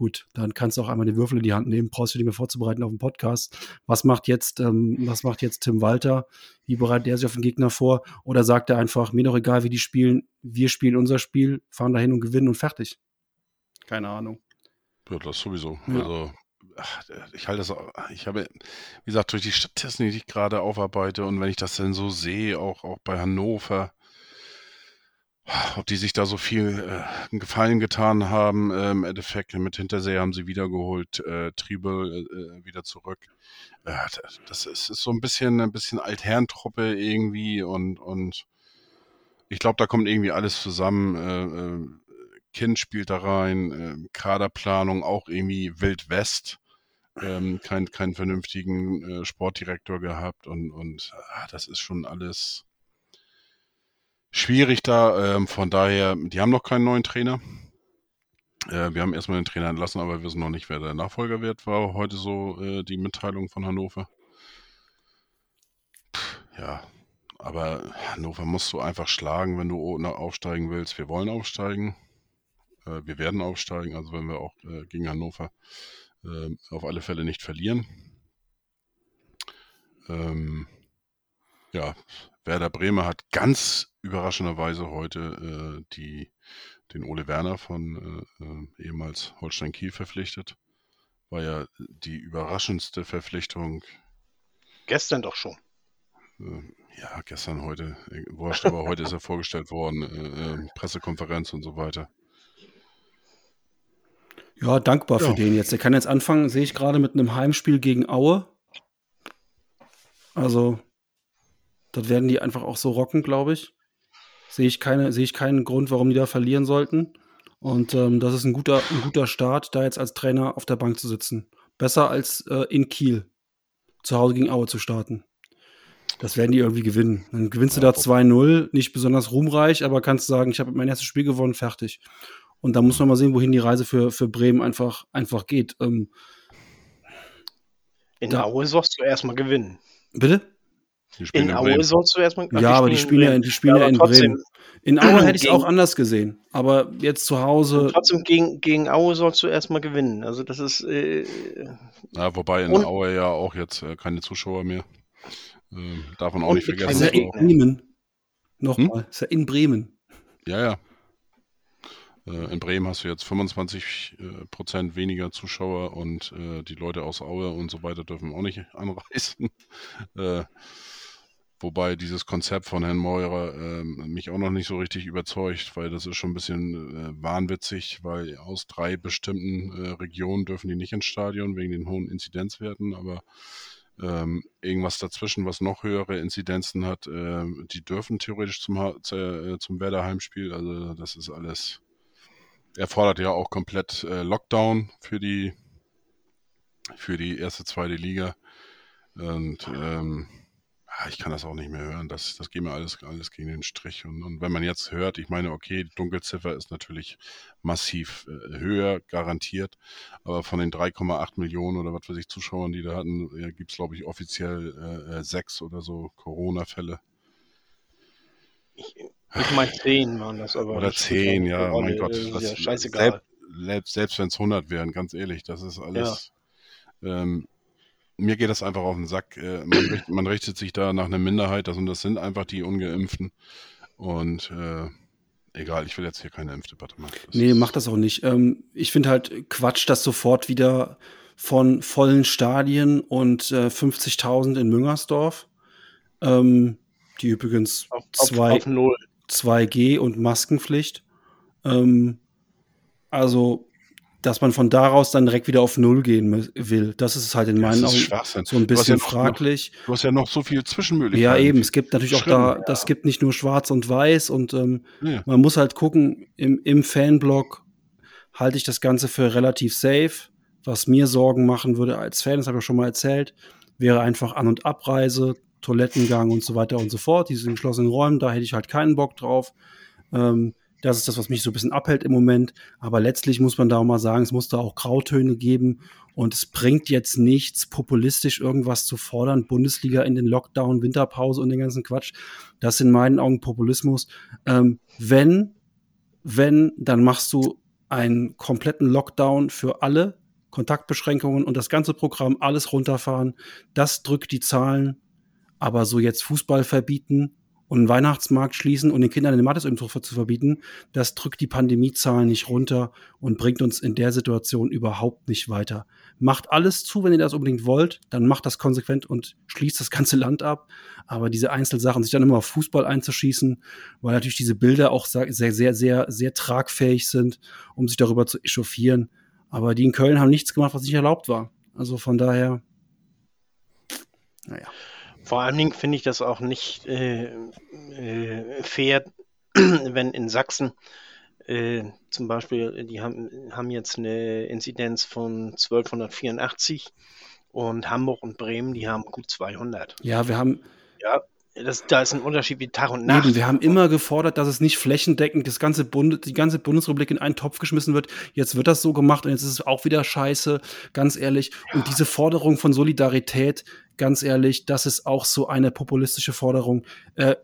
[SPEAKER 4] Gut, dann kannst du auch einmal den Würfel in die Hand nehmen, brauchst du dich mehr vorzubereiten auf den Podcast. Was macht jetzt, ähm, was macht jetzt Tim Walter? Wie bereitet er sich auf den Gegner vor? Oder sagt er einfach, mir doch egal, wie die spielen, wir spielen unser Spiel, fahren dahin und gewinnen und fertig? Keine Ahnung.
[SPEAKER 3] Ja, das sowieso. Ja. Also ich halte das, ich habe, wie gesagt, durch die Statistiken, die ich gerade aufarbeite und wenn ich das dann so sehe, auch, auch bei Hannover, ob die sich da so viel äh, Gefallen getan haben, äh, im Endeffekt mit Hintersee haben sie wiedergeholt, äh, Triebel äh, wieder zurück. Äh, das ist, ist, so ein bisschen ein bisschen Altherrentruppe irgendwie und und ich glaube, da kommt irgendwie alles zusammen. Äh, äh kind spielt da rein, äh, Kaderplanung auch irgendwie Wild West. Ähm, kein, keinen vernünftigen äh, Sportdirektor gehabt und, und ah, das ist schon alles schwierig da. Ähm, von daher, die haben noch keinen neuen Trainer. Äh, wir haben erstmal den Trainer entlassen, aber wir wissen noch nicht, wer der Nachfolger wird, war heute so äh, die Mitteilung von Hannover. Puh, ja, aber Hannover musst du einfach schlagen, wenn du aufsteigen willst. Wir wollen aufsteigen. Äh, wir werden aufsteigen, also wenn wir auch äh, gegen Hannover äh, auf alle Fälle nicht verlieren. Ähm, ja, Werder Bremer hat ganz überraschenderweise heute äh, die, den Ole Werner von äh, äh, ehemals Holstein Kiel verpflichtet. War ja die überraschendste Verpflichtung.
[SPEAKER 5] Gestern doch schon.
[SPEAKER 3] ja, gestern, heute. Wurscht, aber heute ist er vorgestellt worden. Pressekonferenz und so weiter.
[SPEAKER 4] Ja, dankbar ja. für den jetzt. Der kann jetzt anfangen, sehe ich gerade, mit einem Heimspiel gegen Aue. Also, das werden die einfach auch so rocken, glaube ich. Sehe ich, keine, sehe ich keinen Grund, warum die da verlieren sollten. Und ähm, das ist ein guter, ein guter Start, da jetzt als Trainer auf der Bank zu sitzen. Besser als äh, in Kiel zu Hause gegen Aue zu starten. Das werden die irgendwie gewinnen. Dann gewinnst du da 2-0, nicht besonders ruhmreich, aber kannst sagen, ich habe mein erstes Spiel gewonnen, fertig. Und da muss man mal sehen, wohin die Reise für, für Bremen einfach, einfach geht. Ähm,
[SPEAKER 5] in da, Aue sollst du erstmal gewinnen.
[SPEAKER 4] Bitte?
[SPEAKER 5] In, in Aue sollst du erstmal
[SPEAKER 4] Ja, aber die spielen ja, die spielen ja, in trotzdem, Bremen. In Aue hätte ich es auch anders gesehen. Aber jetzt zu Hause.
[SPEAKER 5] Trotzdem gegen, gegen Aue sollst du erstmal gewinnen. Also das ist. Äh,
[SPEAKER 3] ja, wobei in Aue ja auch jetzt äh, keine Zuschauer mehr. Äh, darf man auch nicht vergessen. Ist ja
[SPEAKER 4] in Bremen. Nochmal. Hm? Ist ja in Bremen.
[SPEAKER 3] Ja, ja. Äh, in Bremen hast du jetzt 25 äh, Prozent weniger Zuschauer und äh, die Leute aus Aue und so weiter dürfen auch nicht anreisen. Wobei dieses Konzept von Herrn Meurer äh, mich auch noch nicht so richtig überzeugt, weil das ist schon ein bisschen äh, wahnwitzig, weil aus drei bestimmten äh, Regionen dürfen die nicht ins Stadion wegen den hohen Inzidenzwerten, aber ähm, irgendwas dazwischen, was noch höhere Inzidenzen hat, die dürfen theoretisch zum, zum Werder. Also das ist alles er fordert ja auch komplett äh, Lockdown für die für die erste, zweite Liga. Und ähm, ich kann das auch nicht mehr hören. Das, das geht mir alles, alles gegen den Strich. Und, und wenn man jetzt hört, ich meine, okay, die Dunkelziffer ist natürlich massiv äh, höher, garantiert. Aber von den 3,8 Millionen oder was weiß ich Zuschauern, die da hatten, ja, gibt es, glaube ich, offiziell äh, äh, sechs oder so Corona-Fälle.
[SPEAKER 5] Ich, ich meine 10 waren das aber.
[SPEAKER 3] Oder 10, ja, oh mein Gott.
[SPEAKER 5] Das, ja, scheißegal.
[SPEAKER 3] Selbst, selbst wenn es 100 wären, ganz ehrlich, das ist alles. Ja. Ähm, mir geht das einfach auf den Sack. Äh, man, richtet, man, richtet sich da nach einer Minderheit, das, und das sind einfach die Ungeimpften. Und äh, egal, ich will jetzt hier keine Impfdebatte machen.
[SPEAKER 4] Das nee, mach das auch nicht. Ähm, ich finde halt Quatsch, dass sofort wieder von vollen Stadien und äh, 50.000 in Müngersdorf, ähm, die übrigens auf, zwei, auf, auf 2G und Maskenpflicht. Ähm, also, dass man von daraus dann direkt wieder auf Null gehen will, das ist halt in meinen Augen so ein bisschen ja fraglich.
[SPEAKER 3] Noch, du hast ja noch so viel Zwischenmöglichkeiten.
[SPEAKER 4] Ja, eben. Es gibt natürlich auch da, ja. das gibt nicht nur Schwarz und Weiß und ähm, ja. man muss halt gucken, im, im Fanblog halte ich das Ganze für relativ safe. Was mir Sorgen machen würde als Fan, das habe ich schon mal erzählt, wäre einfach An- und Abreise, Toilettengang und so weiter und so fort. Diese geschlossenen Räume, da hätte ich halt keinen Bock drauf. Ähm, das ist das, was mich so ein bisschen abhält im Moment. Aber letztlich muss man da auch mal sagen, es muss da auch Grautöne geben. Und es bringt jetzt nichts, populistisch irgendwas zu fordern. Bundesliga in den Lockdown, Winterpause und den ganzen Quatsch. Das ist in meinen Augen Populismus. Ähm, wenn, wenn, dann machst du einen kompletten Lockdown für alle. Kontaktbeschränkungen und das ganze Programm, alles runterfahren. Das drückt die Zahlen aber so jetzt Fußball verbieten und einen Weihnachtsmarkt schließen und den Kindern den Mathesunterricht zu verbieten, das drückt die Pandemiezahlen nicht runter und bringt uns in der Situation überhaupt nicht weiter. Macht alles zu, wenn ihr das unbedingt wollt, dann macht das konsequent und schließt das ganze Land ab. Aber diese Einzelsachen, sich dann immer auf Fußball einzuschießen, weil natürlich diese Bilder auch sehr, sehr, sehr, sehr tragfähig sind, um sich darüber zu echauffieren. Aber die in Köln haben nichts gemacht, was nicht erlaubt war. Also von daher,
[SPEAKER 5] naja. Vor allen Dingen finde ich das auch nicht äh, äh, fair, wenn in Sachsen äh, zum Beispiel, die haben, haben jetzt eine Inzidenz von 1284 und Hamburg und Bremen, die haben gut 200.
[SPEAKER 4] Ja, wir haben.
[SPEAKER 5] Ja, das, da ist ein Unterschied wie Tag und Nacht.
[SPEAKER 4] Eben, wir haben immer gefordert, dass es nicht flächendeckend das ganze Bund, die ganze Bundesrepublik in einen Topf geschmissen wird. Jetzt wird das so gemacht und jetzt ist es auch wieder scheiße, ganz ehrlich. Ja. Und diese Forderung von Solidarität, ganz ehrlich, das ist auch so eine populistische Forderung. Äh,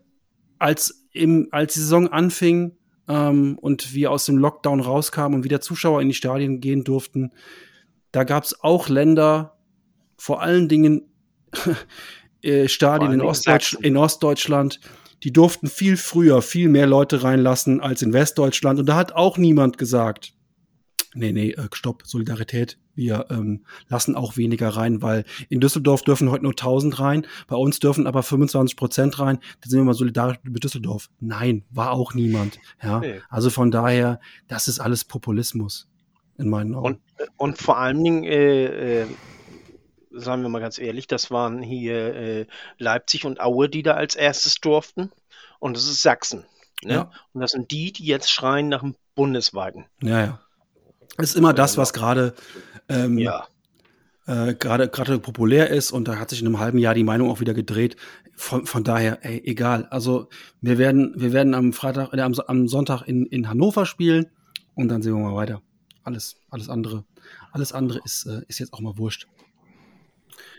[SPEAKER 4] als, im, als die Saison anfing ähm, und wir aus dem Lockdown rauskamen und wieder Zuschauer in die Stadien gehen durften, da gab es auch Länder, vor allen Dingen äh, Stadien in, Ostdeutsch in Ostdeutschland, die durften viel früher viel mehr Leute reinlassen als in Westdeutschland. Und da hat auch niemand gesagt, nee, nee, äh, stopp, Solidarität, wir ähm, lassen auch weniger rein, weil in Düsseldorf dürfen heute nur 1000 rein, bei uns dürfen aber 25 Prozent rein, dann sind wir mal solidarisch mit Düsseldorf. Nein, war auch niemand. Ja, nee. also von daher, das ist alles Populismus in meinen Augen.
[SPEAKER 5] Und, äh, und vor allen Dingen, äh, äh, sagen wir mal ganz ehrlich, das waren hier äh, Leipzig und Aue, die da als erstes durften. Und das ist Sachsen. Ne? Ja. Und das sind die, die jetzt schreien nach dem bundesweiten.
[SPEAKER 4] Ja, ja. Das ist immer das, was gerade ähm, ja. äh, gerade gerade populär ist und da hat sich in einem halben Jahr die Meinung auch wieder gedreht. Von, von daher, ey, egal. Also wir werden wir werden am Freitag, äh, am, am Sonntag in, in Hannover spielen und dann sehen wir mal weiter. Alles alles andere alles andere ist äh, ist jetzt auch mal wurscht.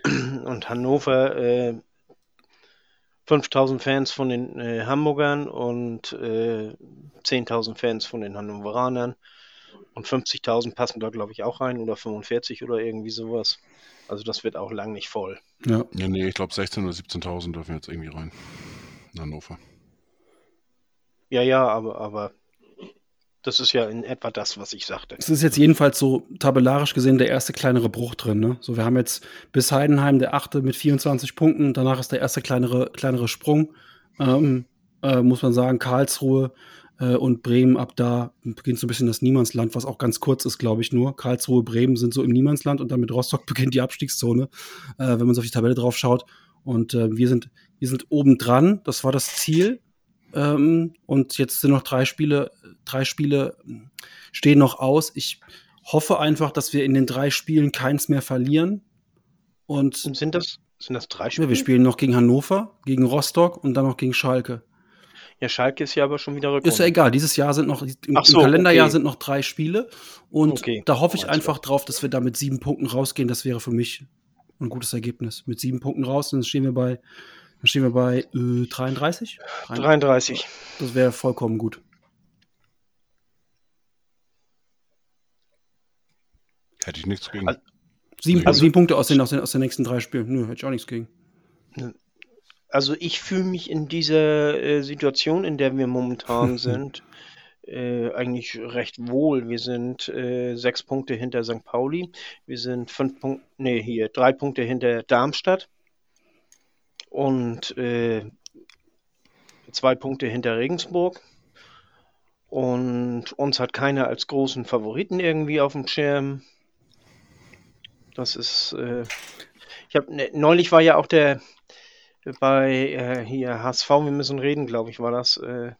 [SPEAKER 5] Und Hannover äh, 5000 Fans von den äh, Hamburgern und äh, 10.000 Fans von den Hannoveranern. Und 50.000 passen da, glaube ich, auch rein oder 45 oder irgendwie sowas. Also das wird auch lang nicht voll.
[SPEAKER 3] Ja, ja nee, ich glaube 16.000 oder 17.000 dürfen jetzt irgendwie rein. In Hannover.
[SPEAKER 5] Ja, ja, aber, aber das ist ja in etwa das, was ich sagte.
[SPEAKER 4] Es ist jetzt jedenfalls so tabellarisch gesehen der erste kleinere Bruch drin. Ne? So, wir haben jetzt bis Heidenheim der achte mit 24 Punkten. Danach ist der erste kleinere, kleinere Sprung. Ähm, äh, muss man sagen, Karlsruhe äh, und Bremen ab da beginnt so ein bisschen das Niemandsland, was auch ganz kurz ist, glaube ich nur. Karlsruhe, Bremen sind so im Niemandsland und dann mit Rostock beginnt die Abstiegszone, äh, wenn man so auf die Tabelle drauf schaut. Und äh, wir sind, wir sind oben dran. Das war das Ziel. Ähm, und jetzt sind noch drei Spiele, drei Spiele stehen noch aus. Ich hoffe einfach, dass wir in den drei Spielen keins mehr verlieren. Und,
[SPEAKER 5] und sind das, sind das drei Spiele?
[SPEAKER 4] Ja, wir spielen noch gegen Hannover, gegen Rostock und dann noch gegen Schalke.
[SPEAKER 5] Ja, Schalke ist ja aber schon wieder
[SPEAKER 4] Rückrunde. Ist ja egal. Dieses Jahr sind noch, im, so, im Kalenderjahr okay. sind noch drei Spiele. Und okay. da hoffe ich einfach drauf, dass wir da mit sieben Punkten rausgehen. Das wäre für mich ein gutes Ergebnis. Mit sieben Punkten raus, dann stehen wir bei, dann stehen wir bei äh, 33?
[SPEAKER 5] 33.
[SPEAKER 4] Das wäre vollkommen gut.
[SPEAKER 3] Hätte ich nichts gegen.
[SPEAKER 4] Also, sieben, also, sieben Punkte aus den, aus, den, aus den nächsten drei Spielen. Nö, hätte ich auch nichts gegen.
[SPEAKER 5] Also ich fühle mich in dieser äh, Situation, in der wir momentan sind, äh, eigentlich recht wohl. Wir sind äh, sechs Punkte hinter St. Pauli. Wir sind fünf Punkte, nee, hier, drei Punkte hinter Darmstadt. Und äh, zwei Punkte hinter Regensburg. Und uns hat keiner als großen Favoriten irgendwie auf dem Schirm. Das ist, äh, ich habe ne, neulich war ja auch der bei äh, hier HSV, wir müssen reden, glaube ich, war das. Äh,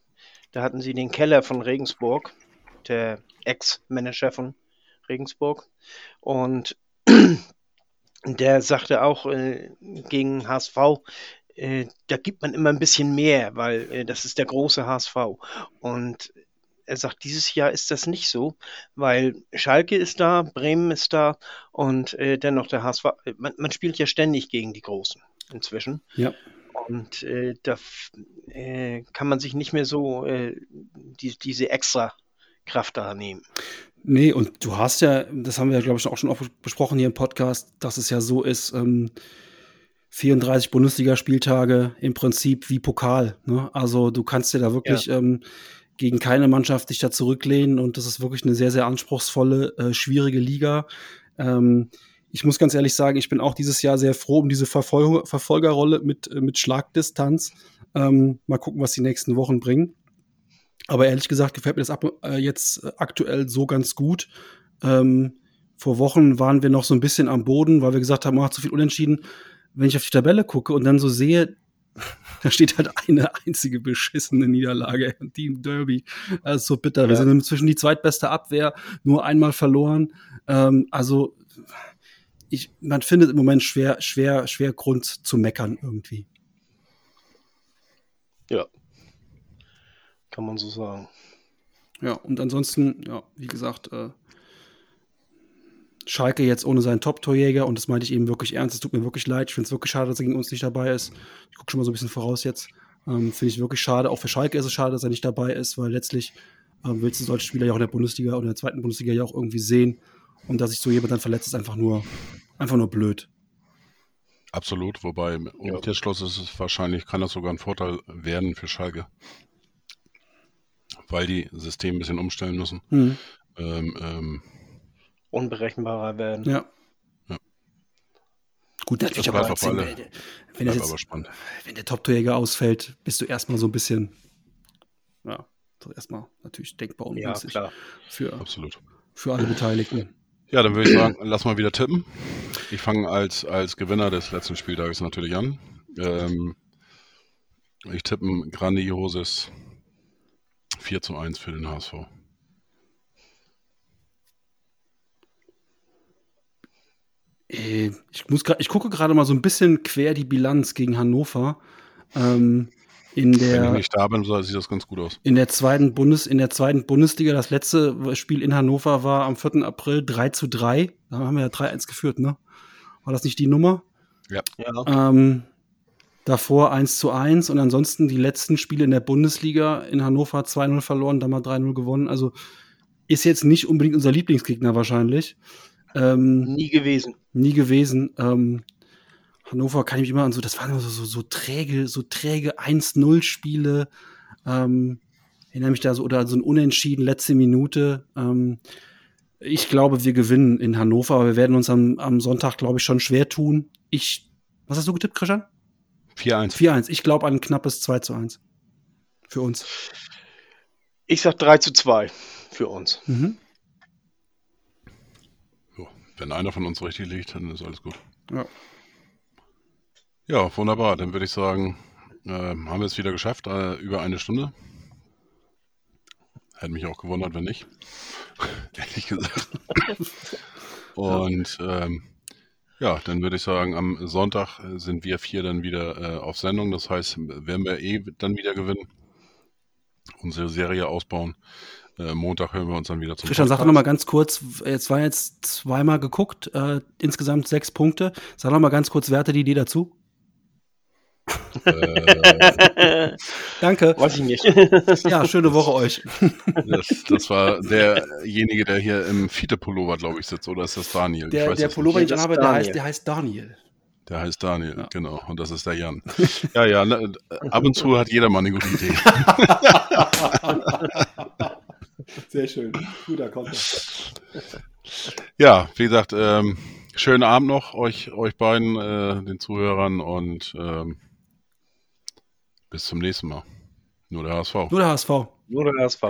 [SPEAKER 5] da hatten sie den Keller von Regensburg, der Ex-Manager von Regensburg. Und der sagte auch äh, gegen HSV, äh, da gibt man immer ein bisschen mehr, weil äh, das ist der große HSV. Und er sagt, dieses Jahr ist das nicht so, weil Schalke ist da, Bremen ist da und äh, dennoch der HSV. Man, man, spielt ja ständig gegen die Großen inzwischen.
[SPEAKER 4] Ja.
[SPEAKER 5] Und äh, da äh, kann man sich nicht mehr so äh, die, diese extra Kraft da nehmen.
[SPEAKER 4] Nee, und du hast ja, das haben wir ja, glaube ich, auch schon oft besprochen hier im Podcast, dass es ja so ist, ähm, 34 Bundesligaspieltage im Prinzip wie Pokal. Ne? Also du kannst dir da wirklich ja. ähm, gegen keine Mannschaft dich da zurücklehnen und das ist wirklich eine sehr, sehr anspruchsvolle, äh, schwierige Liga. Ähm, ich muss ganz ehrlich sagen, ich bin auch dieses Jahr sehr froh um diese Verfol Verfolgerrolle mit, äh, mit Schlagdistanz. Ähm, mal gucken, was die nächsten Wochen bringen. Aber ehrlich gesagt gefällt mir das ab, äh, jetzt aktuell so ganz gut. Ähm, vor Wochen waren wir noch so ein bisschen am Boden, weil wir gesagt haben, man hat zu viel unentschieden wenn ich auf die Tabelle gucke und dann so sehe, da steht halt eine einzige beschissene Niederlage, die im Derby. Das ist so bitter. Ja. Wir sind inzwischen die zweitbeste Abwehr, nur einmal verloren. Ähm, also ich, man findet im Moment schwer, schwer, schwer Grund zu meckern irgendwie.
[SPEAKER 5] Ja. Kann man so sagen.
[SPEAKER 4] Ja, und ansonsten, ja, wie gesagt, äh, Schalke jetzt ohne seinen Top-Torjäger und das meinte ich eben wirklich ernst. Es tut mir wirklich leid. Ich finde es wirklich schade, dass er gegen uns nicht dabei ist. Ich gucke schon mal so ein bisschen voraus jetzt. Ähm, finde ich wirklich schade. Auch für Schalke ist es schade, dass er nicht dabei ist, weil letztlich ähm, willst du solche Spieler ja auch in der Bundesliga oder in der zweiten Bundesliga ja auch irgendwie sehen. Und dass sich so jemand dann verletzt, ist einfach nur, einfach nur blöd.
[SPEAKER 3] Absolut, wobei im Umkehrschluss ist es wahrscheinlich, kann das sogar ein Vorteil werden für Schalke. Weil die System ein bisschen umstellen müssen. Mhm. Ähm,
[SPEAKER 5] ähm, unberechenbarer werden.
[SPEAKER 4] Ja. ja. Gut, natürlich aber als, wenn, wenn, jetzt, wenn der Top-Torjäger ausfällt, bist du erstmal so ein bisschen, ja, erstmal natürlich denkbar ungünstig ja, für, Absolut. für alle Beteiligten.
[SPEAKER 3] Ja, dann würde ich sagen, lass mal wieder tippen. Ich fange als, als Gewinner des letzten Spieltages natürlich an. Ähm, ich tippe ein grandioses 4 zu 1 für den HSV.
[SPEAKER 4] Äh, ich, muss ich gucke gerade mal so ein bisschen quer die Bilanz gegen Hannover. Ähm, in der,
[SPEAKER 3] Wenn ich nicht da bin, sieht das ganz gut aus.
[SPEAKER 4] In der zweiten, Bundes, in der zweiten Bundesliga, das letzte Spiel in Hannover war am 4. April 3 zu 3. Da haben wir ja 3-1 geführt, ne? War das nicht die Nummer?
[SPEAKER 3] Ja.
[SPEAKER 4] ja. Ähm, davor 1 zu 1 und ansonsten die letzten Spiele in der Bundesliga in Hannover 2-0 verloren, da mal 3-0 gewonnen. Also ist jetzt nicht unbedingt unser Lieblingsgegner wahrscheinlich.
[SPEAKER 5] Ähm, nie gewesen.
[SPEAKER 4] Nie gewesen. Ähm, Hannover kann ich mich immer an so, das waren so, so, so träge, so träge 1-0-Spiele. Ähm, erinnere mich da so, oder so ein Unentschieden, letzte Minute. Ähm, ich glaube, wir gewinnen in Hannover, aber wir werden uns am, am Sonntag, glaube ich, schon schwer tun. Ich, was hast du getippt, Christian?
[SPEAKER 3] 4-1.
[SPEAKER 4] 4-1. Ich glaube an ein knappes 2 zu 1. Für uns.
[SPEAKER 5] Ich sag 3 zu 2 für uns. Mhm.
[SPEAKER 3] Wenn einer von uns richtig liegt, dann ist alles gut. Ja. Ja, wunderbar. Dann würde ich sagen, äh, haben wir es wieder geschafft, äh, über eine Stunde. Hätte mich auch gewundert, wenn nicht. Ehrlich gesagt. Und ähm, ja, dann würde ich sagen, am Sonntag sind wir vier dann wieder äh, auf Sendung. Das heißt, werden wir eh dann wieder gewinnen, unsere Serie ausbauen. Äh, Montag hören wir uns dann wieder zum
[SPEAKER 4] Christian, sag noch mal ganz kurz, jetzt war jetzt zweimal geguckt, äh, insgesamt sechs Punkte. Sag noch mal ganz kurz, werte die Idee dazu. Äh, Danke.
[SPEAKER 5] Weiß ich nicht.
[SPEAKER 4] ja, schöne Woche euch.
[SPEAKER 3] das, das, war derjenige, der hier im Fiete-Pullover, glaube ich, sitzt, oder ist das Daniel?
[SPEAKER 4] Der, der Pullover, den ich anhabe, der heißt, der heißt Daniel.
[SPEAKER 3] Der heißt Daniel, ja. genau. Und das ist der Jan. ja, ja, ne, ab und zu hat jeder mal eine gute Idee.
[SPEAKER 4] Sehr schön. Guter Konter.
[SPEAKER 3] Ja, wie gesagt, ähm, schönen Abend noch euch, euch beiden, äh, den Zuhörern und ähm, bis zum nächsten Mal. Nur der HSV.
[SPEAKER 4] Nur der HSV.
[SPEAKER 5] Nur der HSV.